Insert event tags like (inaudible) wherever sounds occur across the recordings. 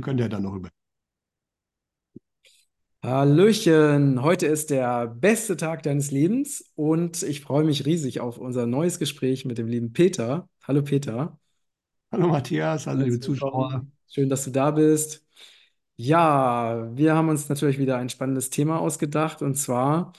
könnt ihr dann noch über. Hallöchen, heute ist der beste Tag deines Lebens und ich freue mich riesig auf unser neues Gespräch mit dem lieben Peter. Hallo Peter. Hallo Matthias, hallo liebe Zuschauer. Schön, dass du da bist. Ja, wir haben uns natürlich wieder ein spannendes Thema ausgedacht und zwar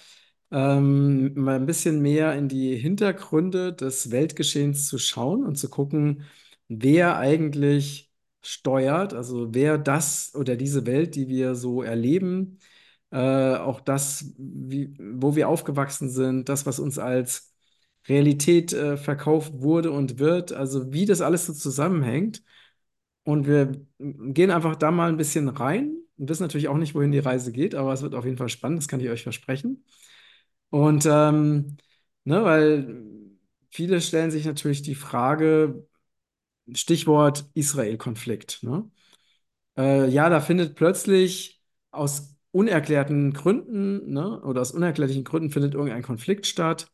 ähm, mal ein bisschen mehr in die Hintergründe des Weltgeschehens zu schauen und zu gucken, wer eigentlich steuert, also wer das oder diese Welt, die wir so erleben, äh, auch das, wie, wo wir aufgewachsen sind, das, was uns als Realität äh, verkauft wurde und wird, also wie das alles so zusammenhängt. Und wir gehen einfach da mal ein bisschen rein und wissen natürlich auch nicht, wohin die Reise geht, aber es wird auf jeden Fall spannend, das kann ich euch versprechen. Und ähm, ne, weil viele stellen sich natürlich die Frage, Stichwort Israel-Konflikt. Ne? Äh, ja, da findet plötzlich aus unerklärten Gründen, ne, oder aus unerklärlichen Gründen findet irgendein Konflikt statt.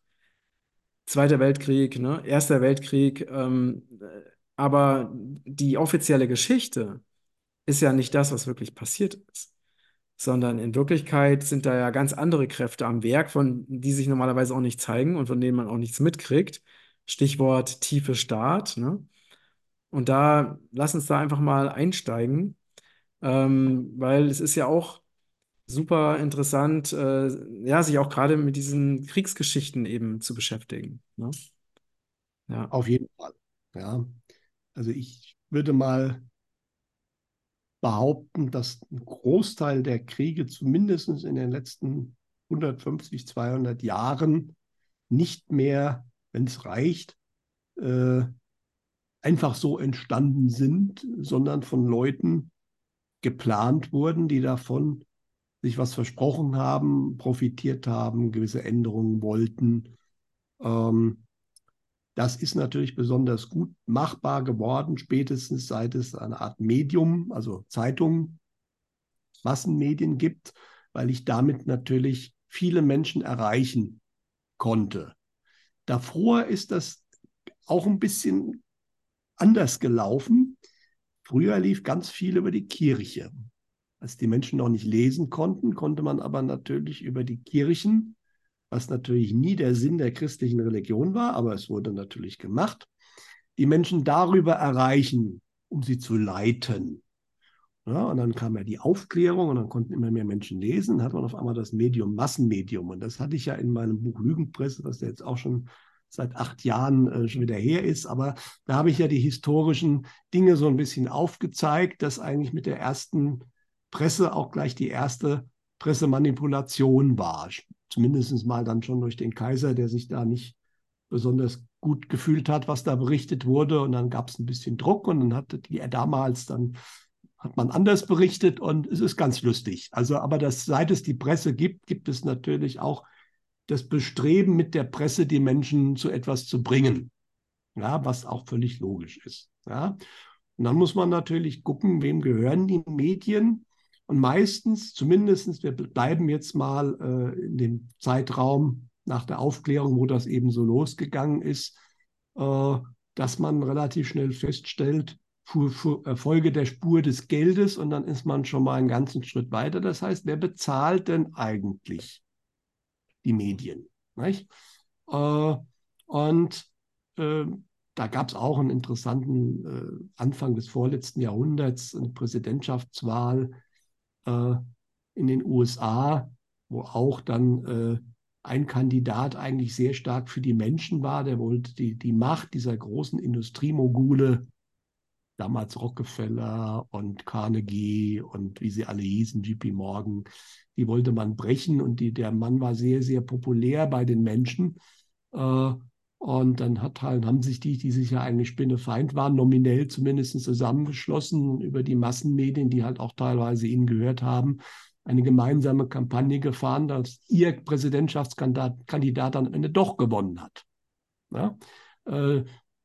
Zweiter Weltkrieg, ne, Erster Weltkrieg, ähm, aber die offizielle Geschichte ist ja nicht das, was wirklich passiert ist, sondern in Wirklichkeit sind da ja ganz andere Kräfte am Werk, von die sich normalerweise auch nicht zeigen und von denen man auch nichts mitkriegt. Stichwort tiefe Staat. Ne? Und da lass uns da einfach mal einsteigen, ähm, weil es ist ja auch super interessant, äh, ja, sich auch gerade mit diesen Kriegsgeschichten eben zu beschäftigen. Ne? Ja. Auf jeden Fall. Ja. Also ich würde mal behaupten, dass ein Großteil der Kriege, zumindest in den letzten 150, 200 Jahren, nicht mehr, wenn es reicht, äh, einfach so entstanden sind, sondern von Leuten geplant wurden, die davon sich was versprochen haben, profitiert haben, gewisse Änderungen wollten. Ähm, das ist natürlich besonders gut machbar geworden, spätestens seit es eine Art Medium, also Zeitung, Massenmedien gibt, weil ich damit natürlich viele Menschen erreichen konnte. Davor ist das auch ein bisschen anders gelaufen. Früher lief ganz viel über die Kirche. Als die Menschen noch nicht lesen konnten, konnte man aber natürlich über die Kirchen, was natürlich nie der Sinn der christlichen Religion war, aber es wurde natürlich gemacht, die Menschen darüber erreichen, um sie zu leiten. Ja, und dann kam ja die Aufklärung und dann konnten immer mehr Menschen lesen. Dann hat man auf einmal das Medium Massenmedium. Und das hatte ich ja in meinem Buch Lügenpresse, was ja jetzt auch schon seit acht Jahren äh, schon wieder her ist. Aber da habe ich ja die historischen Dinge so ein bisschen aufgezeigt, dass eigentlich mit der ersten Presse auch gleich die erste Pressemanipulation war. Zumindest mal dann schon durch den Kaiser, der sich da nicht besonders gut gefühlt hat, was da berichtet wurde. Und dann gab es ein bisschen Druck und dann hatte die damals dann hat man anders berichtet und es ist ganz lustig. Also, aber das, seit es die Presse gibt, gibt es natürlich auch das Bestreben mit der Presse, die Menschen zu etwas zu bringen. Ja, was auch völlig logisch ist. Ja. Und dann muss man natürlich gucken, wem gehören die Medien. Und meistens, zumindest, wir bleiben jetzt mal äh, in dem Zeitraum nach der Aufklärung, wo das eben so losgegangen ist, äh, dass man relativ schnell feststellt, Folge der Spur des Geldes und dann ist man schon mal einen ganzen Schritt weiter. Das heißt, wer bezahlt denn eigentlich die Medien. Nicht? Äh, und äh, da gab es auch einen interessanten äh, Anfang des vorletzten Jahrhunderts, eine Präsidentschaftswahl in den USA, wo auch dann ein Kandidat eigentlich sehr stark für die Menschen war. Der wollte die, die Macht dieser großen Industriemogule damals Rockefeller und Carnegie und wie sie alle hießen, JP Morgan, die wollte man brechen und die, der Mann war sehr, sehr populär bei den Menschen. Äh, und dann hat halt, haben sich die, die sich ja eigentlich Spinnefeind waren, nominell zumindest zusammengeschlossen über die Massenmedien, die halt auch teilweise ihnen gehört haben, eine gemeinsame Kampagne gefahren, dass ihr Präsidentschaftskandidat dann am Ende doch gewonnen hat. Ja?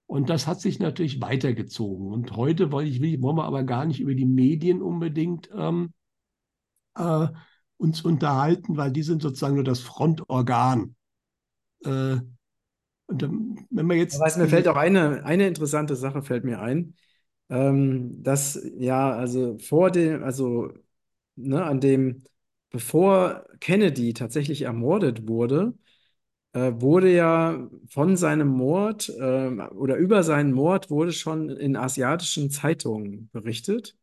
Und das hat sich natürlich weitergezogen. Und heute wollen, ich, wollen wir aber gar nicht über die Medien unbedingt ähm, äh, uns unterhalten, weil die sind sozusagen nur das Frontorgan. Äh, und wenn man jetzt. Weiß, mir fällt auch eine, eine interessante Sache fällt mir ein. ähm, dass ja, also vor dem, also ne, an dem, bevor Kennedy tatsächlich ermordet wurde, wurde ja von seinem Mord äh, oder über seinen Mord wurde schon in asiatischen Zeitungen berichtet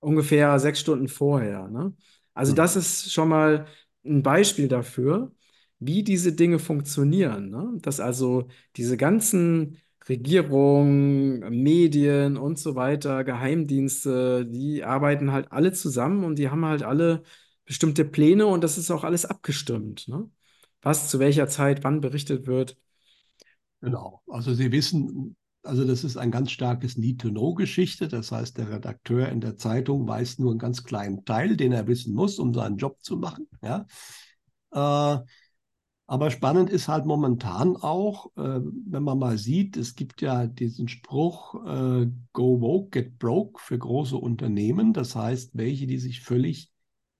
ungefähr sechs Stunden vorher. Ne? Also Hm. das ist schon mal ein Beispiel dafür, wie diese Dinge funktionieren. Ne? Dass also diese ganzen Regierungen, Medien und so weiter, Geheimdienste, die arbeiten halt alle zusammen und die haben halt alle bestimmte Pläne und das ist auch alles abgestimmt. Ne? Was zu welcher Zeit wann berichtet wird. Genau. Also Sie wissen, also das ist ein ganz starkes Need-to-Know-Geschichte. Das heißt, der Redakteur in der Zeitung weiß nur einen ganz kleinen Teil, den er wissen muss, um seinen Job zu machen. Ja. Äh, aber spannend ist halt momentan auch, äh, wenn man mal sieht, es gibt ja diesen Spruch, äh, go woke, get broke für große Unternehmen. Das heißt, welche, die sich völlig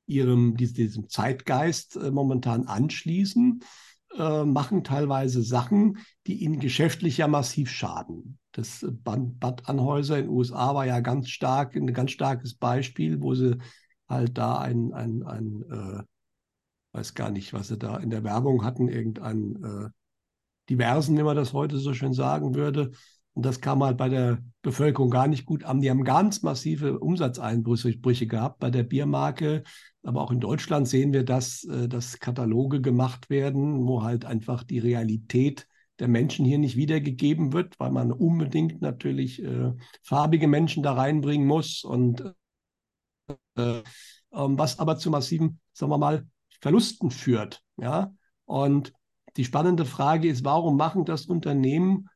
ihrem, diesem Zeitgeist äh, momentan anschließen, äh, machen teilweise Sachen, die ihnen geschäftlich ja massiv schaden. Das Bad Anhäuser in den USA war ja ganz stark, ein ganz starkes Beispiel, wo sie halt da ein, ein, ein äh, weiß gar nicht, was sie da in der Werbung hatten, irgendeinen äh, diversen, wie man das heute so schön sagen würde. Und das kam halt bei der Bevölkerung gar nicht gut an. Die haben ganz massive Umsatzeinbrüche gehabt bei der Biermarke. Aber auch in Deutschland sehen wir, dass, äh, dass Kataloge gemacht werden, wo halt einfach die Realität der Menschen hier nicht wiedergegeben wird, weil man unbedingt natürlich äh, farbige Menschen da reinbringen muss und äh, ähm, was aber zu massiven, sagen wir mal, Verlusten führt. Ja? Und die spannende Frage ist, warum machen das Unternehmen,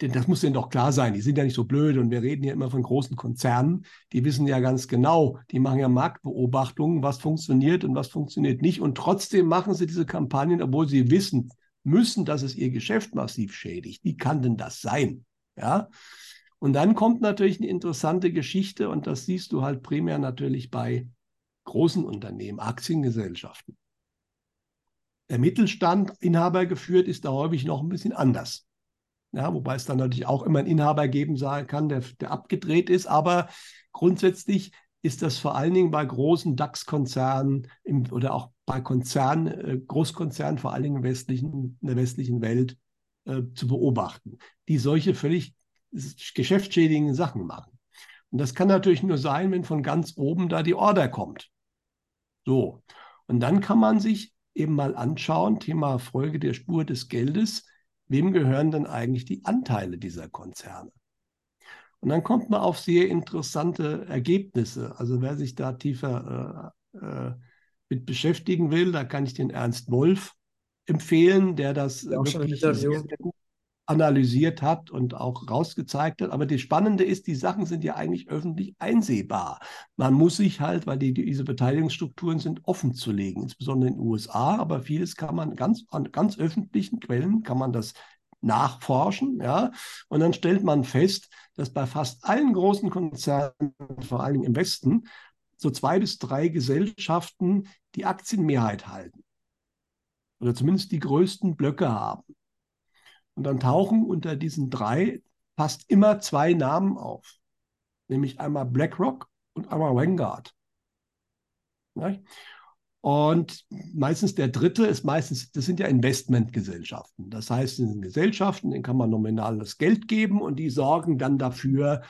denn das muss denen doch klar sein, die sind ja nicht so blöd und wir reden ja immer von großen Konzernen, die wissen ja ganz genau, die machen ja Marktbeobachtungen, was funktioniert und was funktioniert nicht und trotzdem machen sie diese Kampagnen, obwohl sie wissen müssen, dass es ihr Geschäft massiv schädigt. Wie kann denn das sein? Ja? Und dann kommt natürlich eine interessante Geschichte und das siehst du halt primär natürlich bei großen Unternehmen, Aktiengesellschaften. Der Mittelstand, Inhaber geführt, ist da häufig noch ein bisschen anders. Ja, wobei es dann natürlich auch immer einen Inhaber geben kann, der, der abgedreht ist. Aber grundsätzlich ist das vor allen Dingen bei großen DAX-Konzernen oder auch bei Konzernen, äh, Großkonzernen, vor allen Dingen in, westlichen, in der westlichen Welt, äh, zu beobachten, die solche völlig geschäftsschädigenden Sachen machen. Und das kann natürlich nur sein, wenn von ganz oben da die Order kommt. So, und dann kann man sich eben mal anschauen, Thema Folge der Spur des Geldes, wem gehören denn eigentlich die Anteile dieser Konzerne? Und dann kommt man auf sehr interessante Ergebnisse. Also wer sich da tiefer äh, äh, mit beschäftigen will, da kann ich den Ernst Wolf empfehlen, der das Ja, auch schon sehr gut analysiert hat und auch rausgezeigt hat. Aber das Spannende ist, die Sachen sind ja eigentlich öffentlich einsehbar. Man muss sich halt, weil die, diese Beteiligungsstrukturen sind offen zu legen, insbesondere in den USA, aber vieles kann man ganz an ganz öffentlichen Quellen kann man das nachforschen, ja, und dann stellt man fest, dass bei fast allen großen Konzernen, vor allem im Westen, so zwei bis drei Gesellschaften die Aktienmehrheit halten oder zumindest die größten Blöcke haben. Und dann tauchen unter diesen drei fast immer zwei Namen auf, nämlich einmal BlackRock und einmal Vanguard. Und meistens der dritte ist meistens, das sind ja Investmentgesellschaften. Das heißt, in Gesellschaften, denen kann man nominales Geld geben und die sorgen dann dafür,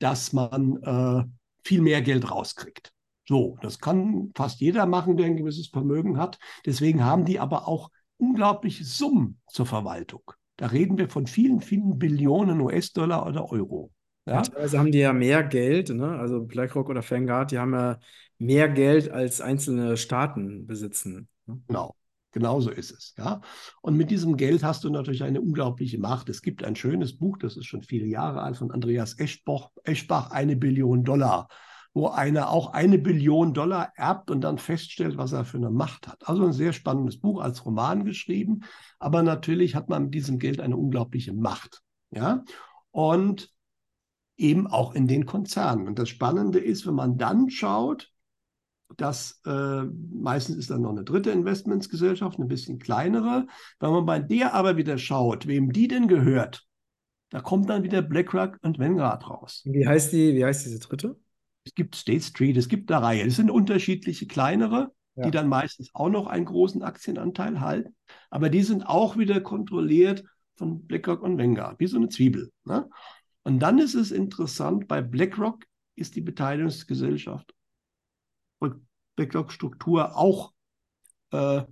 dass man äh, viel mehr Geld rauskriegt. So, das kann fast jeder machen, der ein gewisses Vermögen hat. Deswegen haben die aber auch unglaubliche Summen zur Verwaltung. Da reden wir von vielen, vielen Billionen US-Dollar oder Euro. Ja? teilweise haben die ja mehr Geld, ne? also BlackRock oder Vanguard, die haben ja mehr Geld als einzelne Staaten besitzen. Ne? Genau. Genauso ist es, ja. Und mit diesem Geld hast du natürlich eine unglaubliche Macht. Es gibt ein schönes Buch, das ist schon viele Jahre alt, von Andreas Eschbach, Eschbach eine Billion Dollar wo einer auch eine Billion Dollar erbt und dann feststellt, was er für eine Macht hat. Also ein sehr spannendes Buch als Roman geschrieben, aber natürlich hat man mit diesem Geld eine unglaubliche Macht. Ja, und eben auch in den Konzernen. Und das Spannende ist, wenn man dann schaut, dass äh, meistens ist dann noch eine dritte Investmentsgesellschaft, eine bisschen kleinere. Wenn man bei der aber wieder schaut, wem die denn gehört, Da kommt dann wieder BlackRock und Vanguard raus. Wie heißt die, wie heißt diese dritte? Es gibt State Street, es gibt eine Reihe. Es sind unterschiedliche kleinere, ja. die dann meistens auch noch einen großen Aktienanteil halten. Aber die sind auch wieder kontrolliert von BlackRock und Vanguard, wie so eine Zwiebel. Ne? Und dann ist es interessant, bei BlackRock ist die Beteiligungsgesellschaft und BlackRock-Struktur auch äh,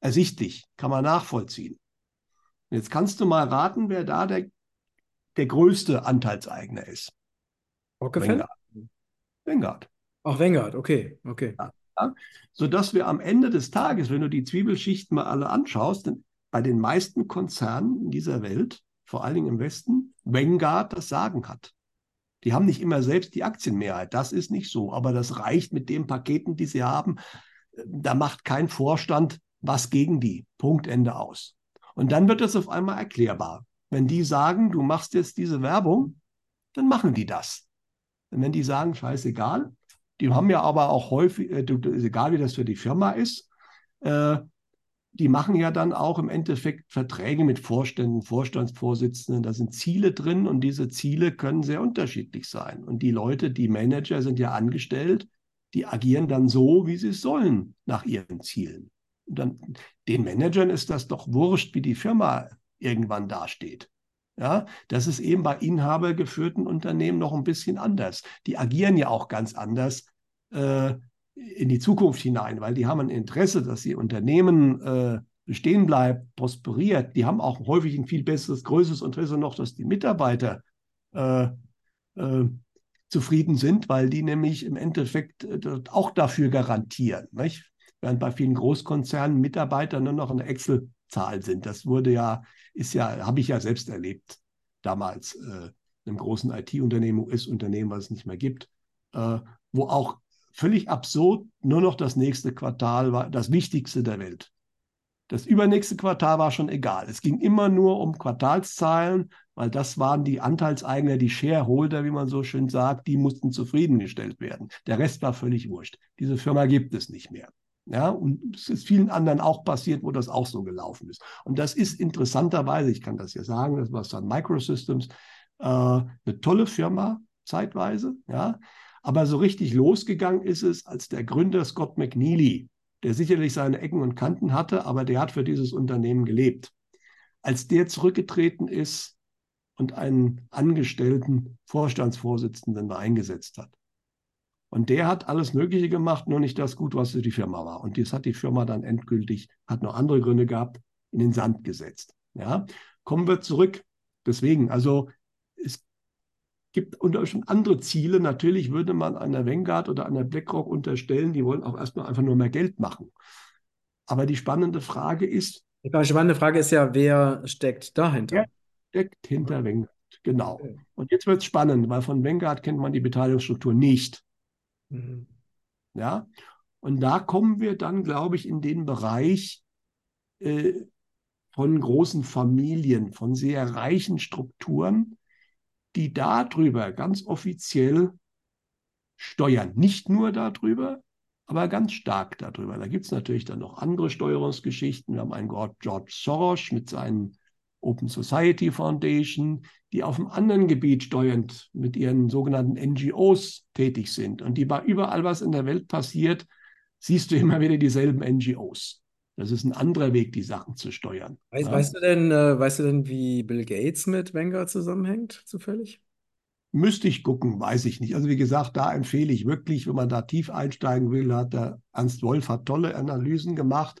ersichtlich, kann man nachvollziehen. Jetzt kannst du mal raten, wer da der, der größte Anteilseigner ist. Rockefeller? Vanguard. Ach, Vanguard, okay, okay. Ja, ja. Sodass wir am Ende des Tages, wenn du die Zwiebelschichten mal alle anschaust, bei den meisten Konzernen in dieser Welt, vor allen Dingen im Westen, Vanguard das Sagen hat. Die haben nicht immer selbst die Aktienmehrheit. Das ist nicht so. Aber das reicht mit den Paketen, die sie haben. Da macht kein Vorstand was gegen die. Punkt, Ende aus. Und dann wird das auf einmal erklärbar. Wenn die sagen, du machst jetzt diese Werbung, dann machen die das. Und wenn die sagen, scheißegal, die haben ja aber auch häufig, äh, egal wie das für die Firma ist, äh, die machen ja dann auch im Endeffekt Verträge mit Vorständen, Vorstandsvorsitzenden. Da sind Ziele drin und diese Ziele können sehr unterschiedlich sein. Und die Leute, die Manager sind ja angestellt, die agieren dann so, wie sie es sollen, nach ihren Zielen. Und dann, den Managern ist das doch wurscht, wie die Firma irgendwann dasteht. Ja, das ist eben bei inhabergeführten Unternehmen noch ein bisschen anders. Die agieren ja auch ganz anders äh, in die Zukunft hinein, weil die haben ein Interesse, dass ihr Unternehmen äh, bestehen bleibt, prosperiert. Die haben auch häufig ein viel besseres, größeres Interesse noch, dass die Mitarbeiter äh, äh, zufrieden sind, weil die nämlich im Endeffekt äh, auch dafür garantieren. Nicht? Während bei vielen Großkonzernen Mitarbeiter nur noch eine Excel-Zahl sind. Das wurde ja, ist ja, habe ich ja selbst erlebt damals äh, in einem großen IT-Unternehmen, US-Unternehmen, was es nicht mehr gibt, äh, wo auch völlig absurd nur noch das nächste Quartal war das wichtigste der Welt. Das übernächste Quartal war schon egal. Es ging immer nur um Quartalszahlen, weil das waren die Anteilseigner, die Shareholder, wie man so schön sagt, die mussten zufriedengestellt werden. Der Rest war völlig wurscht. Diese Firma gibt es nicht mehr. Ja, und es ist vielen anderen auch passiert, wo das auch so gelaufen ist. Und das ist interessanterweise, ich kann das ja sagen, das war dann Microsystems, äh, eine tolle Firma zeitweise, ja, aber so richtig losgegangen ist es, als der Gründer Scott McNeely, der sicherlich seine Ecken und Kanten hatte, aber der hat für dieses Unternehmen gelebt. Als der zurückgetreten ist und einen angestellten Vorstandsvorsitzenden eingesetzt hat. Und der hat alles Mögliche gemacht, nur nicht das gut, was für die Firma war. Und das hat die Firma dann endgültig, hat noch andere Gründe gehabt, in den Sand gesetzt. Ja, kommen wir zurück. Deswegen, also es gibt schon andere Ziele. Natürlich würde man einer Vanguard oder einer BlackRock unterstellen, die wollen auch erstmal einfach nur mehr Geld machen. Aber die spannende Frage ist. Die spannende Frage ist ja, wer steckt dahinter? Wer steckt hinter Vanguard? Genau. Und jetzt wird es spannend, weil von Vanguard kennt man die Beteiligungsstruktur nicht. Mhm. Ja. Und da kommen wir dann, glaube ich, in den Bereich äh, von großen Familien, von sehr reichen Strukturen, die darüber ganz offiziell steuern. Nicht nur darüber, aber ganz stark darüber. Da gibt es natürlich dann noch andere Steuerungsgeschichten. Wir haben einen George Soros mit seinen Open Society Foundation, die auf einem anderen Gebiet steuernd mit ihren sogenannten NGOs tätig sind. Und die bei überall, was in der Welt passiert, siehst du immer wieder dieselben NGOs. Das ist ein anderer Weg, die Sachen zu steuern. Weißt, ja. weißt, du denn, äh, weißt du denn, wie Bill Gates mit Vanguard zusammenhängt, zufällig? Müsste ich gucken, weiß ich nicht. Also wie gesagt, da empfehle ich wirklich, wenn man da tief einsteigen will, hat der Ernst Wolf hat tolle Analysen gemacht.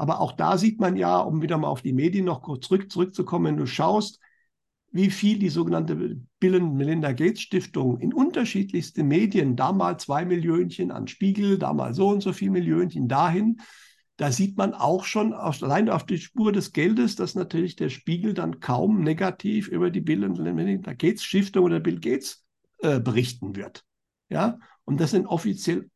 Aber auch da sieht man ja, um wieder mal auf die Medien noch kurz zurück, zurückzukommen, wenn du schaust, wie viel die sogenannte Bill und Melinda Gates Stiftung in unterschiedlichste Medien, da mal zwei Millionchen an Spiegel, da mal so und so viel Millionchen dahin, da sieht man auch schon allein auf die Spur des Geldes, dass natürlich der Spiegel dann kaum negativ über die Bill und Melinda Gates Stiftung oder Bill Gates äh, berichten wird. Ja, und das sind offiziell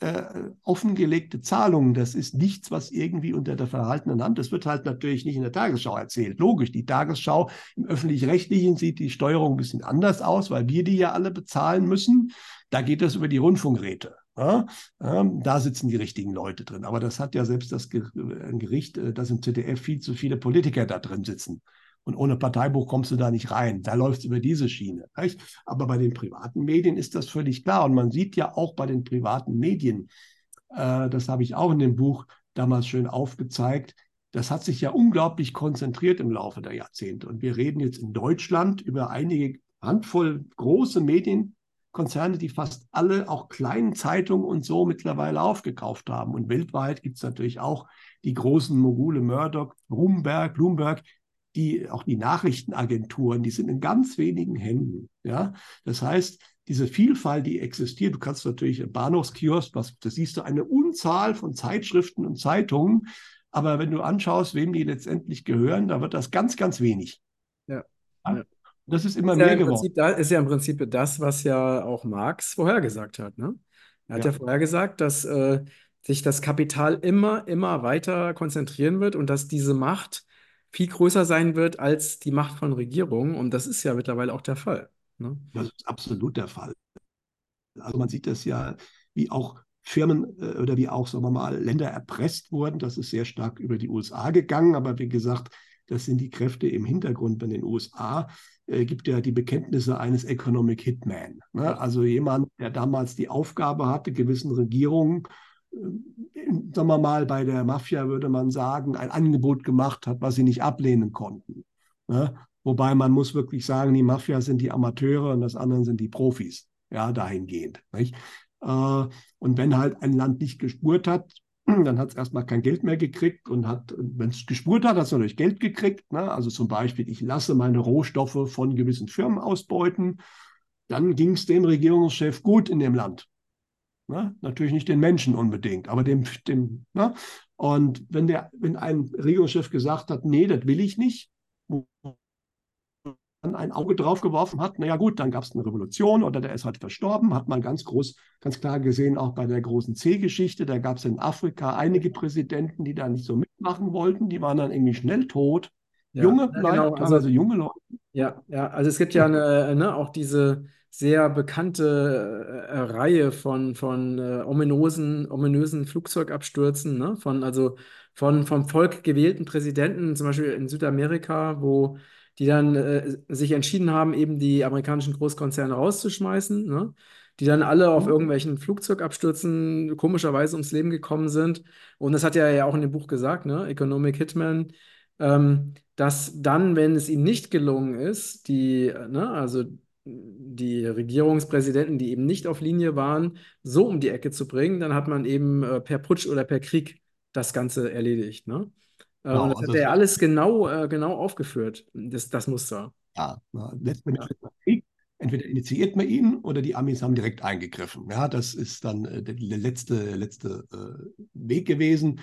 äh, offengelegte Zahlungen. Das ist nichts, was irgendwie unter der verhaltenen Hand, das wird halt natürlich nicht in der Tagesschau erzählt. Logisch, die Tagesschau im öffentlich-rechtlichen sieht die Steuerung ein bisschen anders aus, weil wir die ja alle bezahlen müssen. Da geht das über die Rundfunkräte. Ja, da sitzen die richtigen Leute drin. Aber das hat ja selbst das Gericht, äh, dass im ZDF viel zu viele Politiker da drin sitzen. Und ohne Parteibuch kommst du da nicht rein. Da läuft es über diese Schiene. Nicht? Aber bei den privaten Medien ist das völlig klar. Und man sieht ja auch bei den privaten Medien, äh, das habe ich auch in dem Buch damals schön aufgezeigt, das hat sich ja unglaublich konzentriert im Laufe der Jahrzehnte. Und wir reden jetzt in Deutschland über einige Handvoll große Medienkonzerne, die fast alle auch kleinen Zeitungen und so mittlerweile aufgekauft haben. Und weltweit gibt es natürlich auch die großen Mogule Murdoch, Bloomberg, Bloomberg, die auch die Nachrichtenagenturen, die sind in ganz wenigen Händen. Ja, das heißt, diese Vielfalt, die existiert, du kannst natürlich im Bahnhofskiosk, was, da siehst du eine Unzahl von Zeitschriften und Zeitungen, aber wenn du anschaust, wem die letztendlich gehören, da wird das ganz, ganz wenig. Ja. ja. Das ist immer ist mehr ja geworden. Da ist ja im Prinzip das, was ja auch Marx vorhergesagt hat. Ne? Er hat ja, ja vorhergesagt, dass äh, sich das Kapital immer, immer weiter konzentrieren wird und dass diese Macht viel größer sein wird als die Macht von Regierungen. Und das ist ja mittlerweile auch der Fall. Ne? Das ist absolut der Fall. Also man sieht das ja, wie auch Firmen äh, oder wie auch, sagen wir mal, Länder erpresst wurden. Das ist sehr stark über die USA gegangen. Aber wie gesagt, das sind die Kräfte im Hintergrund bei den USA. Äh, gibt ja die Bekenntnisse eines Economic Hitman. Ne? Also jemand, der damals die Aufgabe hatte, gewissen Regierungen sagen wir mal, bei der Mafia würde man sagen, ein Angebot gemacht hat, was sie nicht ablehnen konnten. Ne? Wobei man muss wirklich sagen, die Mafia sind die Amateure und das andere sind die Profis, ja, dahingehend. Nicht? Äh, und wenn halt ein Land nicht gespurt hat, dann hat es erstmal kein Geld mehr gekriegt und hat, wenn es gespurt hat, hat es natürlich Geld gekriegt. Ne? Also zum Beispiel, ich lasse meine Rohstoffe von gewissen Firmen ausbeuten. Dann ging es dem Regierungschef gut in dem Land. Ne? Natürlich nicht den Menschen unbedingt, aber dem, dem ne? und wenn der, wenn ein Regierungschef gesagt hat, nee, das will ich nicht, dann ein Auge drauf geworfen hat, naja gut, dann gab es eine Revolution oder der ist halt verstorben, hat man ganz groß, ganz klar gesehen, auch bei der großen C-Geschichte, da gab es in Afrika einige Präsidenten, die da nicht so mitmachen wollten, die waren dann irgendwie schnell tot. Ja, junge Leute, genau, also, junge Leute. Ja, ja, also es gibt ja eine, ne, auch diese sehr bekannte äh, Reihe von, von äh, ominösen, ominösen Flugzeugabstürzen, ne? von, also von vom Volk gewählten Präsidenten, zum Beispiel in Südamerika, wo die dann äh, sich entschieden haben, eben die amerikanischen Großkonzerne rauszuschmeißen, ne? die dann alle auf mhm. irgendwelchen Flugzeugabstürzen komischerweise ums Leben gekommen sind. Und das hat er ja auch in dem Buch gesagt, ne? Economic Hitman, ähm, dass dann, wenn es ihnen nicht gelungen ist, die, ne, also die Regierungspräsidenten, die eben nicht auf Linie waren, so um die Ecke zu bringen, dann hat man eben äh, per Putsch oder per Krieg das Ganze erledigt. Ne? Äh, genau, und das also hat er alles genau, äh, genau aufgeführt, das, das Muster. Ja, letztendlich ja. Krieg. Entweder initiiert man ihn oder die Amis haben direkt eingegriffen. Ja, das ist dann äh, der, der letzte, letzte äh, Weg gewesen.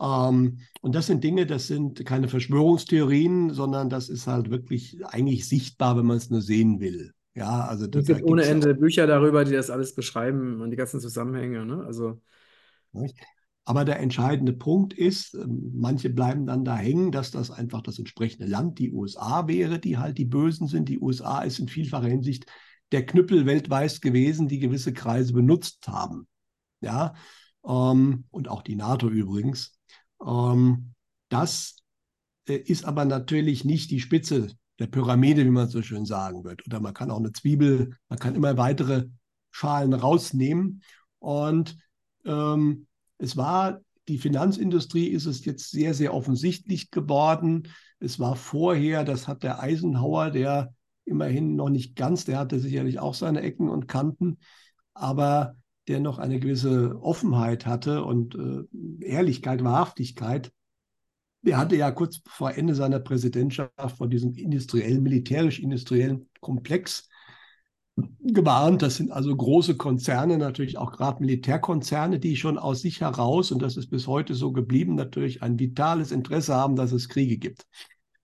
Ähm, und das sind Dinge, das sind keine Verschwörungstheorien, sondern das ist halt wirklich eigentlich sichtbar, wenn man es nur sehen will. Ja, also es gibt ohne Ende Bücher darüber, die das alles beschreiben und die ganzen Zusammenhänge. Ne? Also aber der entscheidende Punkt ist, ähm, manche bleiben dann da hängen, dass das einfach das entsprechende Land, die USA wäre, die halt die Bösen sind. Die USA ist in vielfacher Hinsicht der Knüppel weltweit gewesen, die gewisse Kreise benutzt haben. Ja, ähm, und auch die NATO übrigens. Ähm, das äh, ist aber natürlich nicht die Spitze der Pyramide, wie man so schön sagen wird. Oder man kann auch eine Zwiebel, man kann immer weitere Schalen rausnehmen. Und ähm, es war, die Finanzindustrie ist es jetzt sehr, sehr offensichtlich geworden. Es war vorher, das hat der Eisenhower, der immerhin noch nicht ganz, der hatte sicherlich auch seine Ecken und Kanten, aber der noch eine gewisse Offenheit hatte und äh, Ehrlichkeit, Wahrhaftigkeit, er hatte ja kurz vor Ende seiner Präsidentschaft von diesem industriellen, militärisch-industriellen Komplex gewarnt. Das sind also große Konzerne, natürlich auch gerade Militärkonzerne, die schon aus sich heraus, und das ist bis heute so geblieben, natürlich ein vitales Interesse haben, dass es Kriege gibt.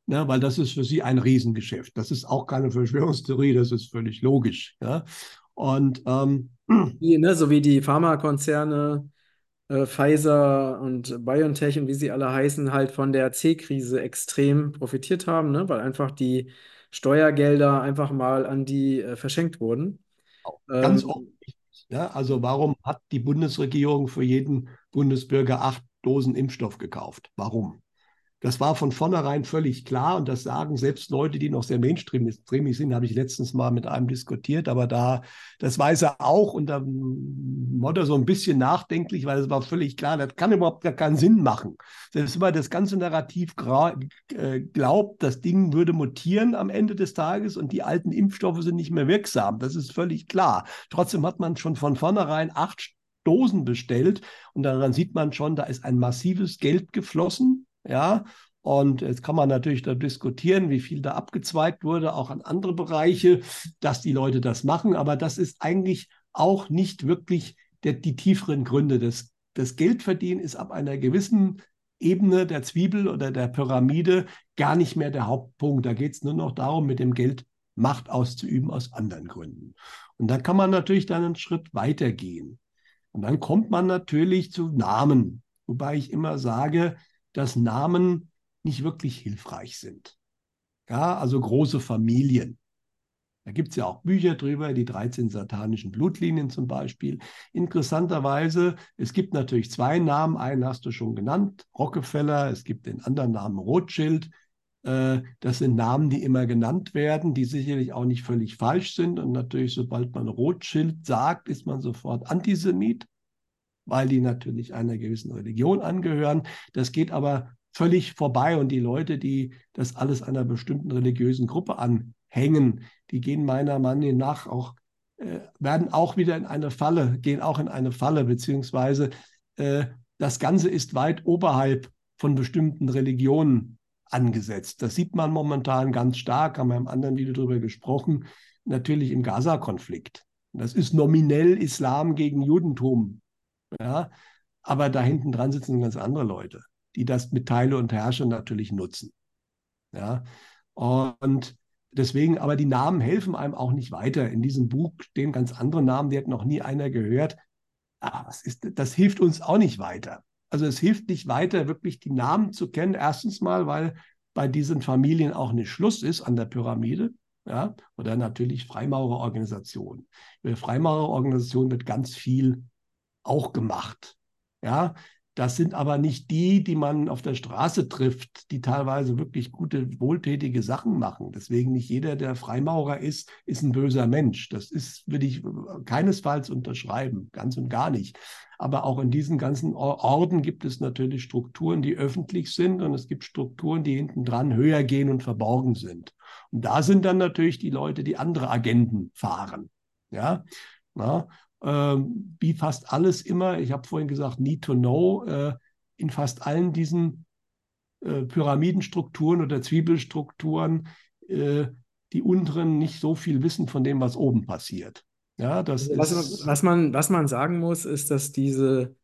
Ja, weil das ist für sie ein Riesengeschäft. Das ist auch keine Verschwörungstheorie, das ist völlig logisch. Ja. Und ähm, ne, so wie die Pharmakonzerne äh, Pfizer und BioNTech und wie sie alle heißen, halt von der C-Krise extrem profitiert haben, ne? weil einfach die Steuergelder einfach mal an die äh, verschenkt wurden. Ganz ähm, offensichtlich. Ja? Also warum hat die Bundesregierung für jeden Bundesbürger acht Dosen Impfstoff gekauft? Warum? Das war von vornherein völlig klar und das sagen selbst Leute, die noch sehr mainstreamig sind, habe ich letztens mal mit einem diskutiert, aber da, das weiß er auch und da wurde er so ein bisschen nachdenklich, weil es war völlig klar, das kann überhaupt gar keinen Sinn machen. Selbst wenn man das ganze Narrativ äh, glaubt, das Ding würde mutieren am Ende des Tages und die alten Impfstoffe sind nicht mehr wirksam, das ist völlig klar. Trotzdem hat man schon von vornherein acht Dosen bestellt und daran sieht man schon, da ist ein massives Geld geflossen ja, und jetzt kann man natürlich da diskutieren, wie viel da abgezweigt wurde, auch an andere Bereiche, dass die Leute das machen. Aber das ist eigentlich auch nicht wirklich der, die tieferen Gründe. Das, das Geldverdienen ist ab einer gewissen Ebene der Zwiebel oder der Pyramide gar nicht mehr der Hauptpunkt. Da geht es nur noch darum, mit dem Geld Macht auszuüben aus anderen Gründen. Und dann kann man natürlich dann einen Schritt weitergehen. Und dann kommt man natürlich zu Namen, wobei ich immer sage, dass Namen nicht wirklich hilfreich sind. Ja, also große Familien. Da gibt es ja auch Bücher drüber, die 13 satanischen Blutlinien zum Beispiel. Interessanterweise, es gibt natürlich zwei Namen. Einen hast du schon genannt, Rockefeller. Es gibt den anderen Namen Rothschild. Äh, das sind Namen, die immer genannt werden, die sicherlich auch nicht völlig falsch sind. Und natürlich, sobald man Rothschild sagt, ist man sofort Antisemit weil die natürlich einer gewissen Religion angehören. Das geht aber völlig vorbei und die Leute, die das alles einer bestimmten religiösen Gruppe anhängen, die gehen meiner Meinung nach auch, äh, werden auch wieder in eine Falle, gehen auch in eine Falle, beziehungsweise äh, das Ganze ist weit oberhalb von bestimmten Religionen angesetzt. Das sieht man momentan ganz stark, haben wir im anderen Video darüber gesprochen, natürlich im Gaza-Konflikt. Das ist nominell Islam gegen Judentum. Ja? Aber da hinten dran sitzen ganz andere Leute, die das mit Teile und Herrsche natürlich nutzen. Ja? Und deswegen, aber die Namen helfen einem auch nicht weiter. In diesem Buch stehen ganz andere Namen, die hat noch nie einer gehört. Aber das, ist, das hilft uns auch nicht weiter. Also es hilft nicht weiter, wirklich die Namen zu kennen. Erstens mal, weil bei diesen Familien auch nicht Schluss ist an der Pyramide. Ja, oder natürlich Freimaurerorganisationen. Über Freimaurerorganisationen wird ganz viel auch gemacht. Ja, das sind aber nicht die, die man auf der Straße trifft, die teilweise wirklich gute, wohltätige Sachen machen. Deswegen nicht jeder, der Freimaurer ist, ist ein böser Mensch. Das ist, würde ich keinesfalls unterschreiben, ganz und gar nicht. Aber auch in diesen ganzen Orden gibt es natürlich Strukturen, die öffentlich sind und es gibt Strukturen, die hinten dran höher gehen und verborgen sind. Und da sind dann natürlich die Leute, die andere Agenden fahren. Ja, na, ähm, wie fast alles immer, ich habe vorhin gesagt, need to know, äh, in fast allen diesen äh, Pyramidenstrukturen oder Zwiebelstrukturen äh, die unteren nicht so viel wissen von dem, was oben passiert. Ja, das also was, ist, was, man, was man sagen muss, ist, dass diese,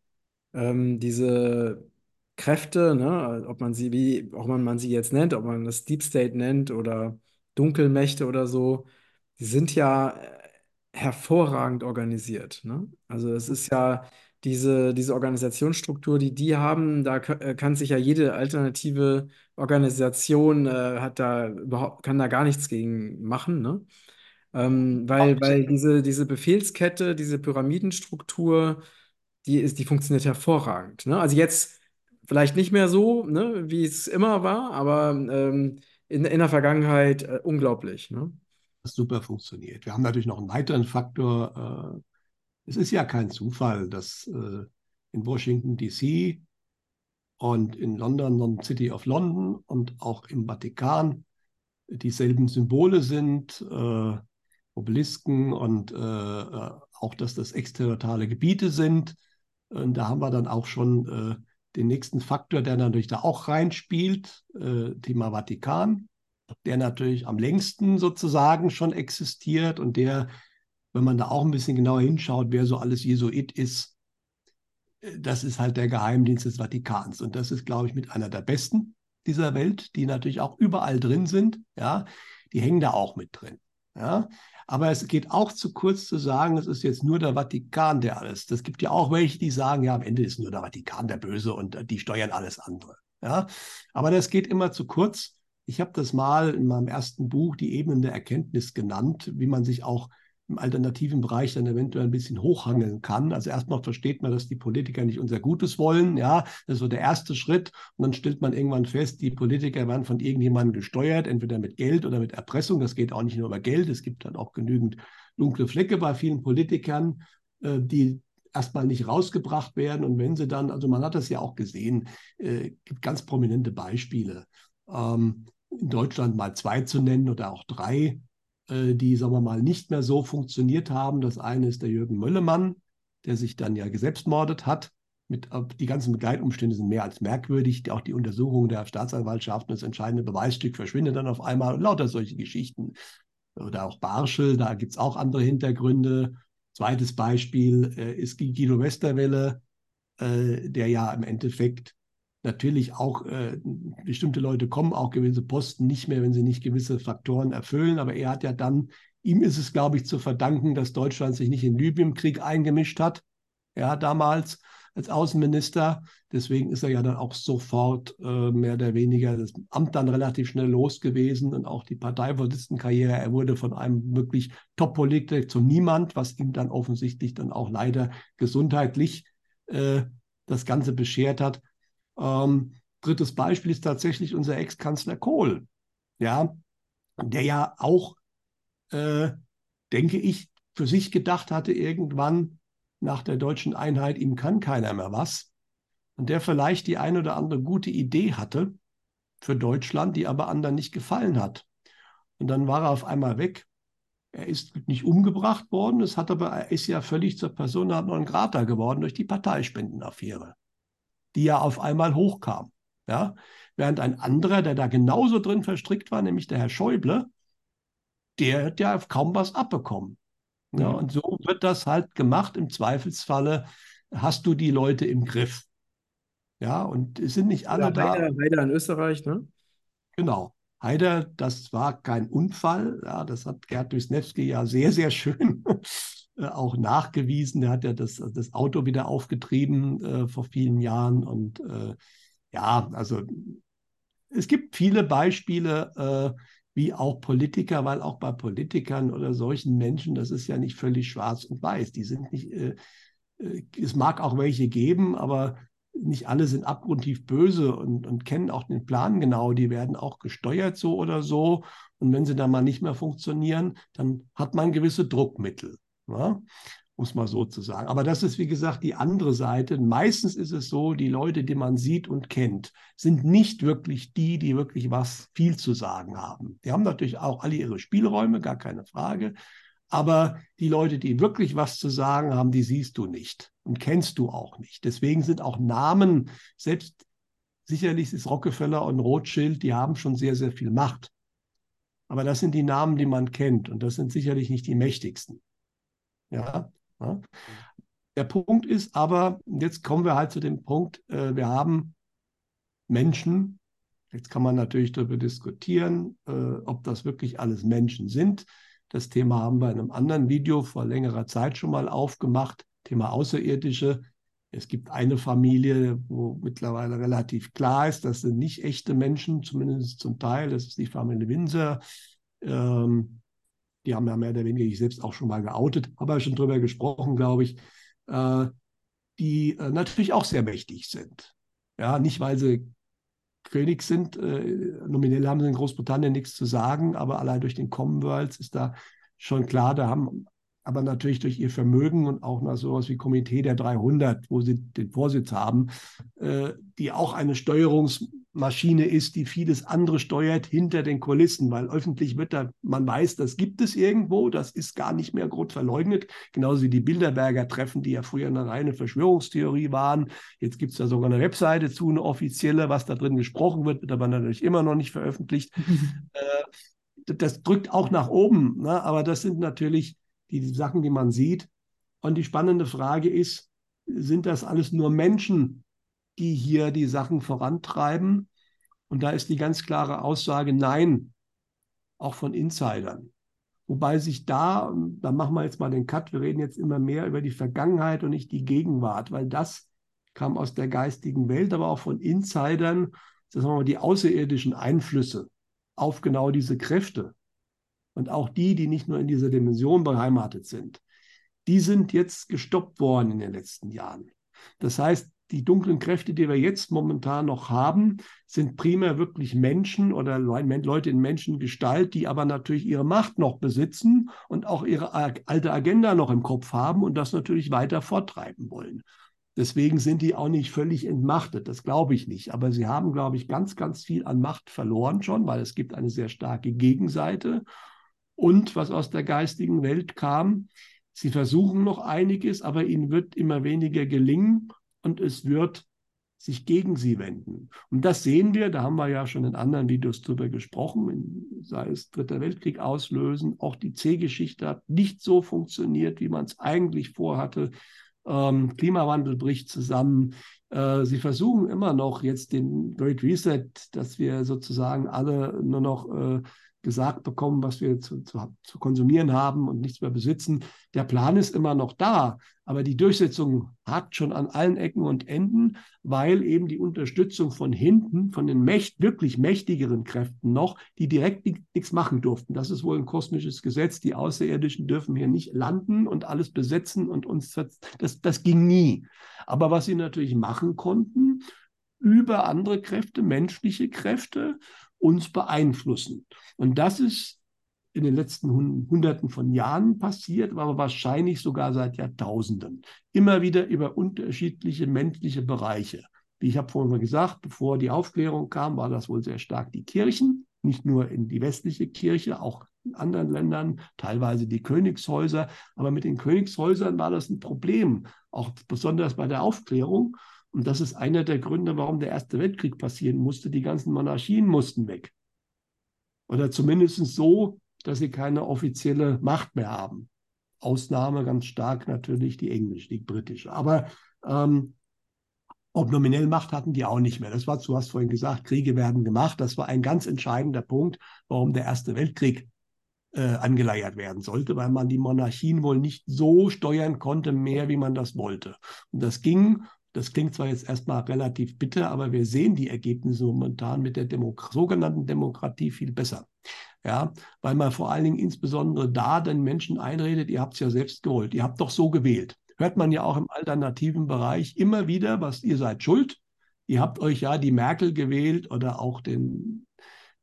ähm, diese Kräfte, ne, ob man sie, wie auch man, man sie jetzt nennt, ob man das Deep State nennt oder Dunkelmächte oder so, die sind ja hervorragend organisiert. Ne? Also es ist ja diese, diese Organisationsstruktur, die die haben, da äh, kann sich ja jede alternative Organisation äh, hat da überhaupt, kann da gar nichts gegen machen, ne? Ähm, weil, weil diese, diese Befehlskette, diese Pyramidenstruktur, die ist, die funktioniert hervorragend. Ne? Also jetzt vielleicht nicht mehr so, ne, wie es immer war, aber ähm, in, in der Vergangenheit äh, unglaublich. Ne? Super funktioniert. Wir haben natürlich noch einen weiteren Faktor. Äh, es ist ja kein Zufall, dass äh, in Washington, DC und in London, London City of London und auch im Vatikan dieselben Symbole sind, äh, Obelisken und auch, dass das exterritoriale Gebiete sind. Und da haben wir dann auch schon äh, den nächsten Faktor, der natürlich da auch reinspielt, Thema Vatikan der natürlich am längsten sozusagen schon existiert und der, wenn man da auch ein bisschen genauer hinschaut, wer so alles Jesuit ist, äh, das ist halt der Geheimdienst des Vatikans. Und das ist, glaube ich, mit einer der besten dieser Welt, die natürlich auch überall drin sind. Ja, die hängen da auch mit drin. Ja, aber es geht auch zu kurz zu sagen, es ist jetzt nur der Vatikan, der alles. Das gibt ja auch welche, die sagen, ja, am Ende ist nur der Vatikan der Böse und äh, die steuern alles andere. Ja, aber das geht immer zu kurz. Ich habe das mal in meinem ersten Buch die Ebenen der Erkenntnis genannt, wie man sich auch im alternativen Bereich dann eventuell ein bisschen hochhangeln kann. Also erstmal versteht man, dass die Politiker nicht unser Gutes wollen. Ja, das ist so der erste Schritt. Und dann stellt man irgendwann fest, die Politiker werden von irgendjemandem gesteuert, entweder mit Geld oder mit Erpressung. Das geht auch nicht nur über Geld. Es gibt dann auch genügend dunkle Flecke bei vielen Politikern, äh, die erstmal nicht rausgebracht werden. Und wenn sie dann, also man hat das ja auch gesehen, äh, gibt ganz prominente Beispiele. Ähm, in Deutschland mal zwei zu nennen oder auch drei, äh, die, sagen wir mal, nicht mehr so funktioniert haben. Das eine ist der Jürgen Möllemann, der sich dann ja geselbstmordet hat. Mit, die ganzen Begleitumstände sind mehr als merkwürdig. Auch die Untersuchung der Staatsanwaltschaft, das entscheidende Beweisstück verschwindet dann auf einmal und lauter solche Geschichten. Oder auch Barschel, da gibt es auch andere Hintergründe. Zweites Beispiel äh, ist Guido Westerwelle, äh, der ja im Endeffekt natürlich auch äh, bestimmte Leute kommen auch gewisse Posten nicht mehr, wenn sie nicht gewisse Faktoren erfüllen. Aber er hat ja dann, ihm ist es, glaube ich, zu verdanken, dass Deutschland sich nicht in Libyen-Krieg eingemischt hat. Ja, damals als Außenminister. Deswegen ist er ja dann auch sofort äh, mehr oder weniger das Amt dann relativ schnell los gewesen und auch die Parteivorsitzendenkarriere. Er wurde von einem wirklich Top-Politiker zu niemand, was ihm dann offensichtlich dann auch leider gesundheitlich äh, das Ganze beschert hat. Ähm, drittes Beispiel ist tatsächlich unser Ex-Kanzler Kohl, ja, der ja auch, äh, denke ich, für sich gedacht hatte, irgendwann nach der deutschen Einheit, ihm kann keiner mehr was. Und der vielleicht die ein oder andere gute Idee hatte für Deutschland, die aber anderen nicht gefallen hat. Und dann war er auf einmal weg. Er ist nicht umgebracht worden, es hat aber, er ist ja völlig zur Persona non grata geworden durch die Parteispendenaffäre die ja auf einmal hochkam. Ja? Während ein anderer, der da genauso drin verstrickt war, nämlich der Herr Schäuble, der hat ja kaum was abbekommen. Ja, und so wird das halt gemacht. Im Zweifelsfalle hast du die Leute im Griff. Ja, und es sind nicht alle ja, da. Heider in Österreich, ne? Genau. Heider, das war kein Unfall. Ja, das hat Gerd Wisniewski ja sehr, sehr schön (laughs) äh, auch nachgewiesen. Er hat ja das, das Auto wieder aufgetrieben äh, vor vielen Jahren. Und äh, ja, also es gibt viele Beispiele, äh, wie auch Politiker, weil auch bei Politikern oder solchen Menschen, das ist ja nicht völlig schwarz und weiß. Die sind nicht, äh, äh, es mag auch welche geben, aber nicht alle sind abgrundtief böse und, und kennen auch den Plan genau. Die werden auch gesteuert so oder so. Und wenn sie dann mal nicht mehr funktionieren, dann hat man gewisse Druckmittel. Ja? Muss man so zu sagen. Aber das ist, wie gesagt, die andere Seite. Meistens ist es so, die Leute, die man sieht und kennt, sind nicht wirklich die, die wirklich was viel zu sagen haben. Die haben natürlich auch alle ihre Spielräume, gar keine Frage. Aber die Leute, die wirklich was zu sagen haben, die siehst du nicht und kennst du auch nicht. Deswegen sind auch Namen, selbst sicherlich ist Rockefeller und Rothschild, die haben schon sehr, sehr viel Macht. Aber das sind die Namen, die man kennt und das sind sicherlich nicht die mächtigsten. Ja. ja. Der Punkt ist aber, jetzt kommen wir halt zu dem Punkt, äh, wir haben Menschen, jetzt kann man natürlich darüber diskutieren, äh, ob das wirklich alles Menschen sind. Das Thema haben wir in einem anderen Video vor längerer Zeit schon mal aufgemacht, Thema Außerirdische. Es gibt eine Familie, wo mittlerweile relativ klar ist, das sind nicht echte Menschen, zumindest zum Teil. Das ist die Familie Windsor. Ähm, die haben ja mehr oder weniger ich selbst auch schon mal geoutet, aber schon drüber gesprochen, glaube ich, äh, die äh, natürlich auch sehr mächtig sind. Ja, nicht weil sie König sind, äh, nominell haben sie in Großbritannien nichts zu sagen, aber allein durch den Commonwealth ist da schon klar, da haben aber natürlich durch ihr Vermögen und auch nach sowas wie Komitee der 300, wo sie den Vorsitz haben, äh, die auch eine Steuerungsmaschine ist, die vieles andere steuert hinter den Kulissen, weil öffentlich wird da, man weiß, das gibt es irgendwo, das ist gar nicht mehr groß verleugnet, genauso wie die Bilderberger Treffen, die ja früher eine reine Verschwörungstheorie waren. Jetzt gibt es da sogar eine Webseite zu, eine offizielle, was da drin gesprochen wird, wird aber natürlich immer noch nicht veröffentlicht. (laughs) äh, das drückt auch nach oben, ne? aber das sind natürlich die Sachen, die man sieht. Und die spannende Frage ist, sind das alles nur Menschen, die hier die Sachen vorantreiben? Und da ist die ganz klare Aussage, nein, auch von Insidern. Wobei sich da, da machen wir jetzt mal den Cut, wir reden jetzt immer mehr über die Vergangenheit und nicht die Gegenwart, weil das kam aus der geistigen Welt, aber auch von Insidern, sagen wir die außerirdischen Einflüsse auf genau diese Kräfte und auch die, die nicht nur in dieser Dimension beheimatet sind, die sind jetzt gestoppt worden in den letzten Jahren. Das heißt, die dunklen Kräfte, die wir jetzt momentan noch haben, sind primär wirklich Menschen oder Leute in Menschengestalt, die aber natürlich ihre Macht noch besitzen und auch ihre alte Agenda noch im Kopf haben und das natürlich weiter forttreiben wollen. Deswegen sind die auch nicht völlig entmachtet, das glaube ich nicht. Aber sie haben, glaube ich, ganz, ganz viel an Macht verloren schon, weil es gibt eine sehr starke Gegenseite. Und was aus der geistigen Welt kam, sie versuchen noch einiges, aber ihnen wird immer weniger gelingen und es wird sich gegen sie wenden. Und das sehen wir, da haben wir ja schon in anderen Videos drüber gesprochen, sei es Dritter Weltkrieg auslösen, auch die C-Geschichte hat nicht so funktioniert, wie man es eigentlich vorhatte. Ähm, Klimawandel bricht zusammen. Äh, sie versuchen immer noch jetzt den Great Reset, dass wir sozusagen alle nur noch äh, gesagt bekommen, was wir zu, zu, zu, konsumieren haben und nichts mehr besitzen. Der Plan ist immer noch da, aber die Durchsetzung hakt schon an allen Ecken und Enden, weil eben die Unterstützung von hinten, von den mächt, wirklich mächtigeren Kräften noch, die direkt nichts machen durften. Das ist wohl ein kosmisches Gesetz. Die Außerirdischen dürfen hier nicht landen und alles besetzen und uns, das, das ging nie. Aber was sie natürlich machen konnten, über andere Kräfte, menschliche Kräfte, uns beeinflussen. Und das ist in den letzten Hunderten von Jahren passiert, aber wahrscheinlich sogar seit Jahrtausenden. Immer wieder über unterschiedliche menschliche Bereiche. Wie ich habe vorhin mal gesagt, bevor die Aufklärung kam, war das wohl sehr stark die Kirchen, nicht nur in die westliche Kirche, auch in anderen Ländern, teilweise die Königshäuser. Aber mit den Königshäusern war das ein Problem, auch besonders bei der Aufklärung. Und das ist einer der Gründe, warum der Erste Weltkrieg passieren musste. Die ganzen Monarchien mussten weg. Oder zumindest so, dass sie keine offizielle Macht mehr haben. Ausnahme ganz stark natürlich die englische, die britische. Aber ähm, ob nominell Macht hatten die auch nicht mehr. Das war, du hast vorhin gesagt, Kriege werden gemacht. Das war ein ganz entscheidender Punkt, warum der Erste Weltkrieg äh, angeleiert werden sollte, weil man die Monarchien wohl nicht so steuern konnte mehr, wie man das wollte. Und das ging das klingt zwar jetzt erstmal relativ bitter, aber wir sehen die Ergebnisse momentan mit der Demok sogenannten Demokratie viel besser. Ja, weil man vor allen Dingen insbesondere da den Menschen einredet, ihr habt es ja selbst gewollt, ihr habt doch so gewählt. Hört man ja auch im alternativen Bereich immer wieder, was ihr seid schuld. Ihr habt euch ja die Merkel gewählt oder auch den,